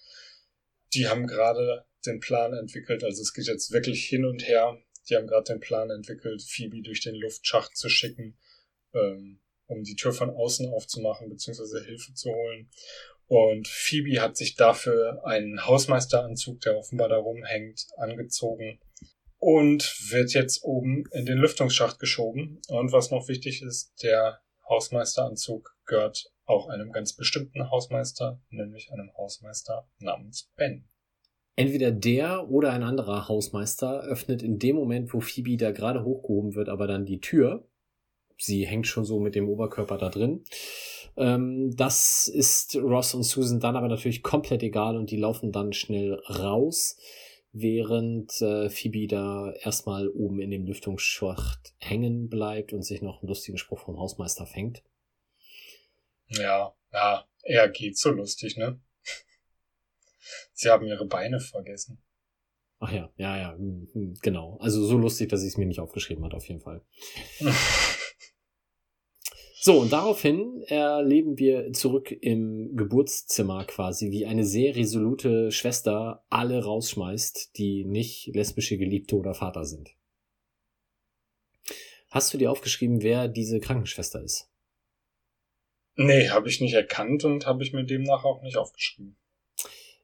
Die haben gerade den Plan entwickelt, also es geht jetzt wirklich hin und her. Die haben gerade den Plan entwickelt, Phoebe durch den Luftschacht zu schicken, ähm, um die Tür von außen aufzumachen, beziehungsweise Hilfe zu holen. Und Phoebe hat sich dafür einen Hausmeisteranzug, der offenbar da rumhängt, angezogen und wird jetzt oben in den Lüftungsschacht geschoben. Und was noch wichtig ist, der Hausmeisteranzug gehört auch einem ganz bestimmten Hausmeister, nämlich einem Hausmeister namens Ben. Entweder der oder ein anderer Hausmeister öffnet in dem Moment, wo Phoebe da gerade hochgehoben wird, aber dann die Tür. Sie hängt schon so mit dem Oberkörper da drin. Ähm, das ist Ross und Susan dann aber natürlich komplett egal und die laufen dann schnell raus, während äh, Phoebe da erstmal oben in dem Lüftungsschacht hängen bleibt und sich noch einen lustigen Spruch vom Hausmeister fängt. Ja, ja, er geht so lustig, ne? Sie haben ihre Beine vergessen. Ach ja, ja, ja, hm, hm, genau. Also so lustig, dass ich es mir nicht aufgeschrieben hat, auf jeden Fall. So, und daraufhin erleben wir zurück im Geburtszimmer quasi, wie eine sehr resolute Schwester alle rausschmeißt, die nicht lesbische Geliebte oder Vater sind. Hast du dir aufgeschrieben, wer diese Krankenschwester ist? Nee, habe ich nicht erkannt und habe ich mir demnach auch nicht aufgeschrieben.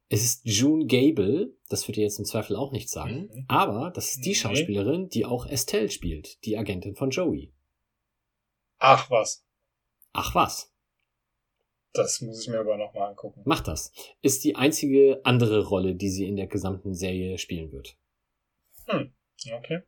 Es ist June Gable, das wird dir jetzt im Zweifel auch nicht sagen, mhm. aber das ist die Schauspielerin, die auch Estelle spielt, die Agentin von Joey. Ach was. Ach was. Das muss ich mir aber nochmal angucken. Mach das. Ist die einzige andere Rolle, die sie in der gesamten Serie spielen wird. Hm, okay.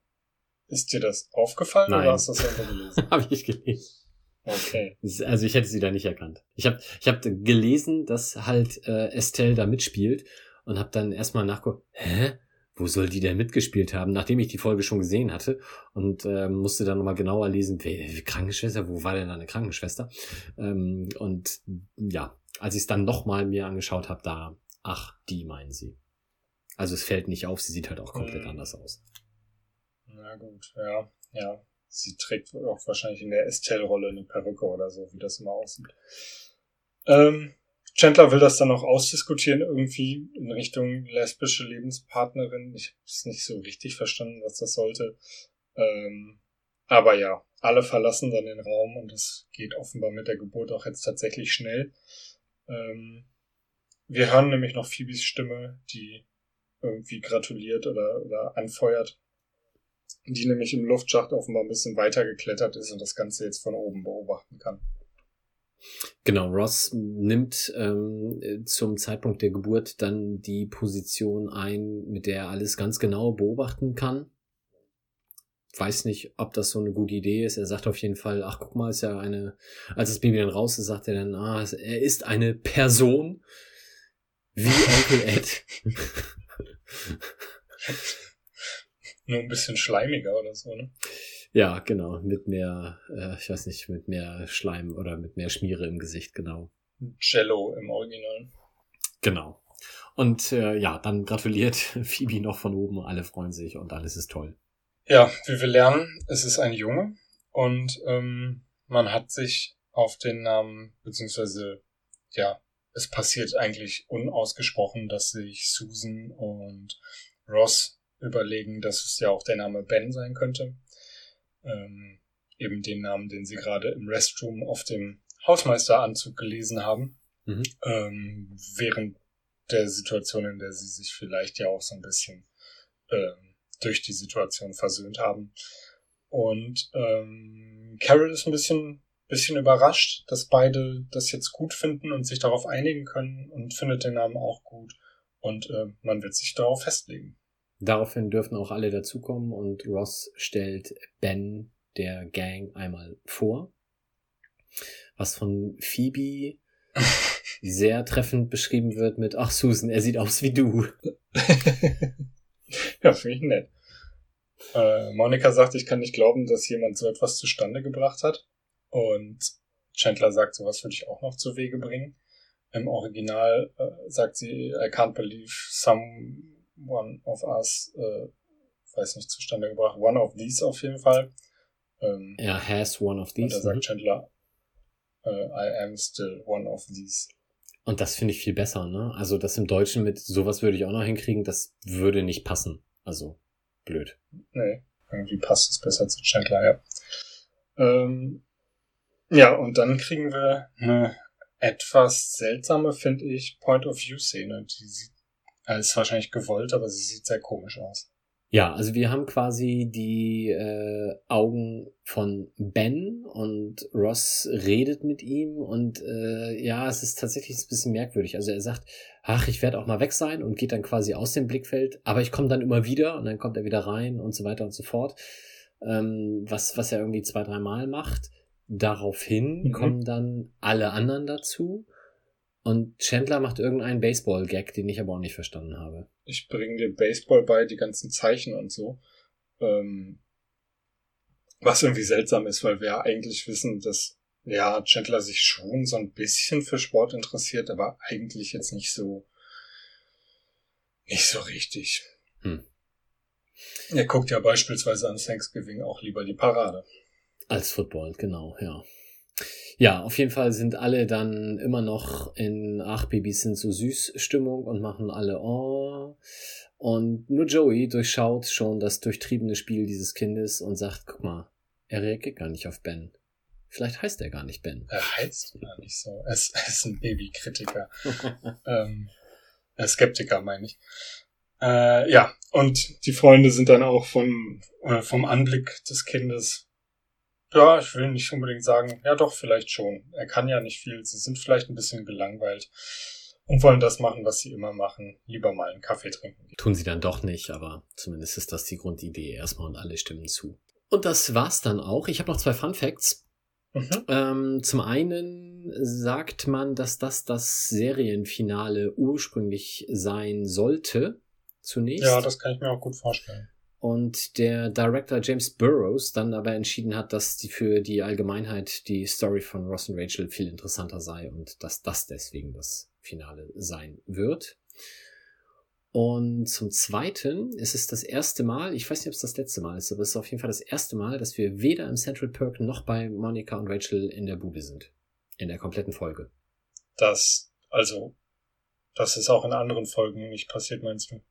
Ist dir das aufgefallen Nein. oder hast du das einfach gelesen? habe ich gelesen. Okay. Also ich hätte sie da nicht erkannt. Ich habe ich hab gelesen, dass halt äh, Estelle da mitspielt und habe dann erstmal nachgeguckt, hä? Wo soll die denn mitgespielt haben, nachdem ich die Folge schon gesehen hatte und äh, musste dann nochmal genauer lesen, wer, Krankenschwester, wo war denn eine Krankenschwester? Ähm, und ja, als ich es dann nochmal mir angeschaut habe, da, ach, die meinen sie. Also es fällt nicht auf, sie sieht halt auch komplett Hm. anders aus. Na gut, ja, ja. Sie trägt auch wahrscheinlich in der Estelle-Rolle eine Perücke oder so, wie das immer aussieht. Ähm, Chandler will das dann noch ausdiskutieren, irgendwie in Richtung lesbische Lebenspartnerin. Ich habe es nicht so richtig verstanden, was das sollte. Ähm, aber ja, alle verlassen dann den Raum und es geht offenbar mit der Geburt auch jetzt tatsächlich schnell. Ähm, wir hören nämlich noch Phoebes Stimme, die irgendwie gratuliert oder, oder anfeuert die nämlich im Luftschacht offenbar ein bisschen weiter geklettert ist und das Ganze jetzt von oben beobachten kann. Genau, Ross nimmt ähm, äh, zum Zeitpunkt der Geburt dann die Position ein, mit der er alles ganz genau beobachten kann. Weiß nicht, ob das so eine gute Idee ist. Er sagt auf jeden Fall, ach guck mal, ist ja eine, als das Baby dann raus ist, sagt er dann, ah, er ist eine Person wie Onkel Ed. Nur ein bisschen schleimiger oder so, ne? Ja, genau, mit mehr, äh, ich weiß nicht, mit mehr Schleim oder mit mehr Schmiere im Gesicht, genau. Jello im Original. Genau. Und äh, ja, dann gratuliert Phoebe noch von oben, alle freuen sich und alles ist toll. Ja, wie wir lernen, es ist ein Junge und ähm, man hat sich auf den Namen, beziehungsweise ja, es passiert eigentlich unausgesprochen, dass sich Susan und Ross überlegen, dass es ja auch der Name Ben sein könnte. Ähm, eben den Namen, den sie gerade im Restroom auf dem Hausmeisteranzug gelesen haben. Mhm. Ähm, während der Situation, in der sie sich vielleicht ja auch so ein bisschen ähm, durch die Situation versöhnt haben. Und ähm, Carol ist ein bisschen, bisschen überrascht, dass beide das jetzt gut finden und sich darauf einigen können und findet den Namen auch gut. Und äh, man wird sich darauf festlegen. Daraufhin dürfen auch alle dazukommen und Ross stellt Ben der Gang einmal vor. Was von Phoebe sehr treffend beschrieben wird mit, ach Susan, er sieht aus wie du. ja, finde ich nett. Äh, Monika sagt, ich kann nicht glauben, dass jemand so etwas zustande gebracht hat. Und Chandler sagt, sowas würde ich auch noch zu Wege bringen. Im Original äh, sagt sie, I can't believe someone of us, äh, weiß nicht, zustande gebracht. One of these auf jeden Fall. Ähm, er has one of these. Und da sagt mhm. Chandler, uh, I am still one of these. Und das finde ich viel besser, ne? Also das im Deutschen mit sowas würde ich auch noch hinkriegen, das würde nicht passen. Also blöd. Nee, irgendwie passt es besser zu Chandler, ja. Ähm, ja, und dann kriegen wir eine etwas seltsame, finde ich, Point-of-View-Szene. Die sieht, äh, ist wahrscheinlich gewollt, aber sie sieht sehr komisch aus. Ja, also wir haben quasi die äh, Augen von Ben und Ross redet mit ihm und äh, ja, es ist tatsächlich ein bisschen merkwürdig. Also er sagt, ach, ich werde auch mal weg sein und geht dann quasi aus dem Blickfeld, aber ich komme dann immer wieder und dann kommt er wieder rein und so weiter und so fort. Ähm, was, was er irgendwie zwei, dreimal macht. Daraufhin mhm. kommen dann alle anderen dazu und Chandler macht irgendeinen Baseball-Gag, den ich aber auch nicht verstanden habe ich bringe dir Baseball bei, die ganzen Zeichen und so. Ähm, was irgendwie seltsam ist, weil wir eigentlich wissen, dass ja Chandler sich schon so ein bisschen für Sport interessiert, aber eigentlich jetzt nicht so nicht so richtig. Hm. Er guckt ja beispielsweise an Thanksgiving auch lieber die Parade. Als Football, genau, ja. Ja, auf jeden Fall sind alle dann immer noch in Ach, Babys sind so süß Stimmung und machen alle Oh. Und nur Joey durchschaut schon das durchtriebene Spiel dieses Kindes und sagt, guck mal, er reagiert gar nicht auf Ben. Vielleicht heißt er gar nicht Ben. Er heißt gar nicht so. Er ist, er ist ein Babykritiker. ähm, äh, Skeptiker, meine ich. Äh, ja, und die Freunde sind dann auch von, äh, vom Anblick des Kindes ja, ich will nicht unbedingt sagen, ja doch, vielleicht schon. Er kann ja nicht viel. Sie sind vielleicht ein bisschen gelangweilt und wollen das machen, was sie immer machen. Lieber mal einen Kaffee trinken. Tun sie dann doch nicht, aber zumindest ist das die Grundidee erstmal und alle stimmen zu. Und das war's dann auch. Ich habe noch zwei Fun Facts. Mhm. Ähm, zum einen sagt man, dass das das Serienfinale ursprünglich sein sollte. Zunächst. Ja, das kann ich mir auch gut vorstellen und der Director James Burroughs dann aber entschieden hat, dass die für die Allgemeinheit die Story von Ross und Rachel viel interessanter sei und dass das deswegen das Finale sein wird. Und zum Zweiten ist es das erste Mal, ich weiß nicht, ob es das letzte Mal ist, aber es ist auf jeden Fall das erste Mal, dass wir weder im Central Perk noch bei Monica und Rachel in der Bude sind. In der kompletten Folge. Das, also, das ist auch in anderen Folgen nicht passiert, meinst du?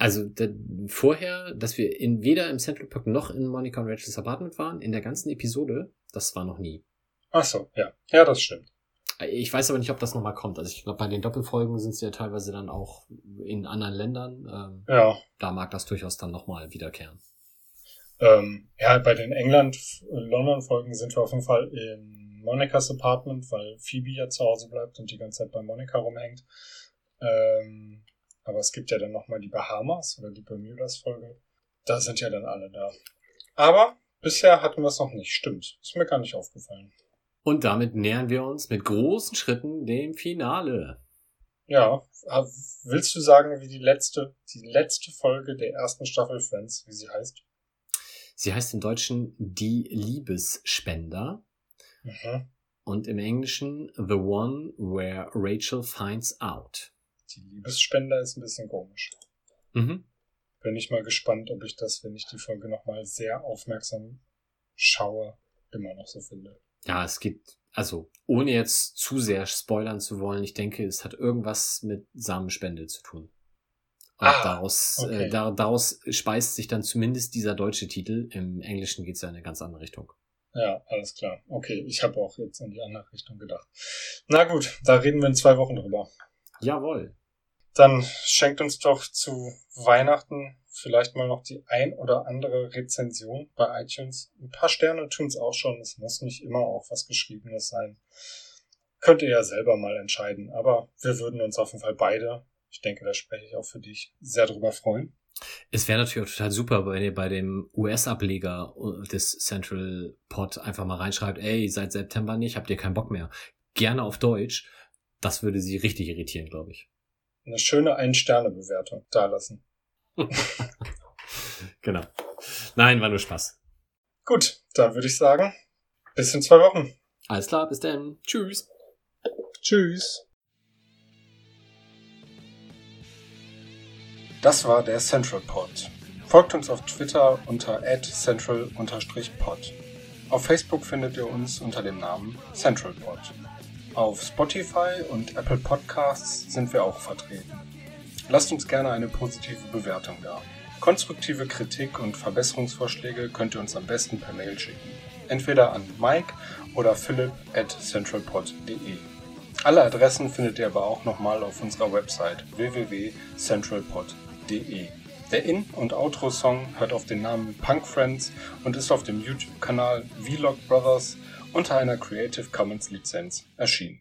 Also da, vorher, dass wir in, weder im Central Park noch in Monica und Rachel's Apartment waren, in der ganzen Episode, das war noch nie. Ach so, ja. Ja, das stimmt. Ich weiß aber nicht, ob das nochmal kommt. Also ich glaube, bei den Doppelfolgen sind sie ja teilweise dann auch in anderen Ländern. Ähm, ja. Da mag das durchaus dann nochmal wiederkehren. Ähm, ja, bei den England-London-Folgen sind wir auf jeden Fall in Monicas Apartment, weil Phoebe ja zu Hause bleibt und die ganze Zeit bei Monica rumhängt. Ähm, aber es gibt ja dann nochmal die Bahamas oder die Bermudas-Folge. Da sind ja dann alle da. Aber bisher hatten wir es noch nicht. Stimmt. Ist mir gar nicht aufgefallen. Und damit nähern wir uns mit großen Schritten dem Finale. Ja, willst du sagen, wie die letzte, die letzte Folge der ersten Staffel Friends, wie sie heißt? Sie heißt im Deutschen Die Liebesspender. Mhm. Und im Englischen The One Where Rachel Finds Out. Die Liebesspender ist ein bisschen komisch. Mhm. Bin ich mal gespannt, ob ich das, wenn ich die Folge nochmal sehr aufmerksam schaue, immer noch so finde. Ja, es gibt, also ohne jetzt zu sehr spoilern zu wollen, ich denke, es hat irgendwas mit Samenspende zu tun. Und Ah, daraus, okay. äh, da, daraus speist sich dann zumindest dieser deutsche Titel. Im Englischen geht's ja in eine ganz andere Richtung. Ja, alles klar. Okay, ich habe auch jetzt in die andere Richtung gedacht. Na gut, da reden wir in zwei Wochen drüber. Jawohl. Dann schenkt uns doch zu Weihnachten vielleicht mal noch die ein oder andere Rezension bei iTunes. Ein paar Sterne tun's auch schon. Es muss nicht immer auch was Geschriebenes sein. Könnt ihr ja selber mal entscheiden. Aber wir würden uns auf jeden Fall beide, ich denke, da spreche ich auch für dich, sehr drüber freuen. Es wäre natürlich auch total super, wenn ihr bei dem US-Ableger des Central Pod einfach mal reinschreibt, ey, seit September nicht, habt ihr keinen Bock mehr. Gerne auf Deutsch. Das würde sie richtig irritieren, glaube ich. Eine schöne Ein-Sterne-Bewertung dalassen. Genau. Nein, war nur Spaß. Gut, dann würde ich sagen, bis in zwei Wochen. Alles klar, bis dann. Tschüss. Tschüss. Das war der Central Pod. Folgt uns auf Twitter unter @central_pod. Auf Facebook findet ihr uns unter dem Namen Central Pod. Auf Spotify und Apple Podcasts sind wir auch vertreten. Lasst uns gerne eine positive Bewertung da. Konstruktive Kritik und Verbesserungsvorschläge könnt ihr uns am besten per Mail schicken. Entweder an Mike oder philipp at centralpod.de. Alle Adressen findet ihr aber auch nochmal auf unserer Website www.centralpod.de. Der In- und Outro-Song hört auf den Namen Punk Friends und ist auf dem YouTube-Kanal Vlog Brothers unter einer Creative Commons Lizenz erschienen.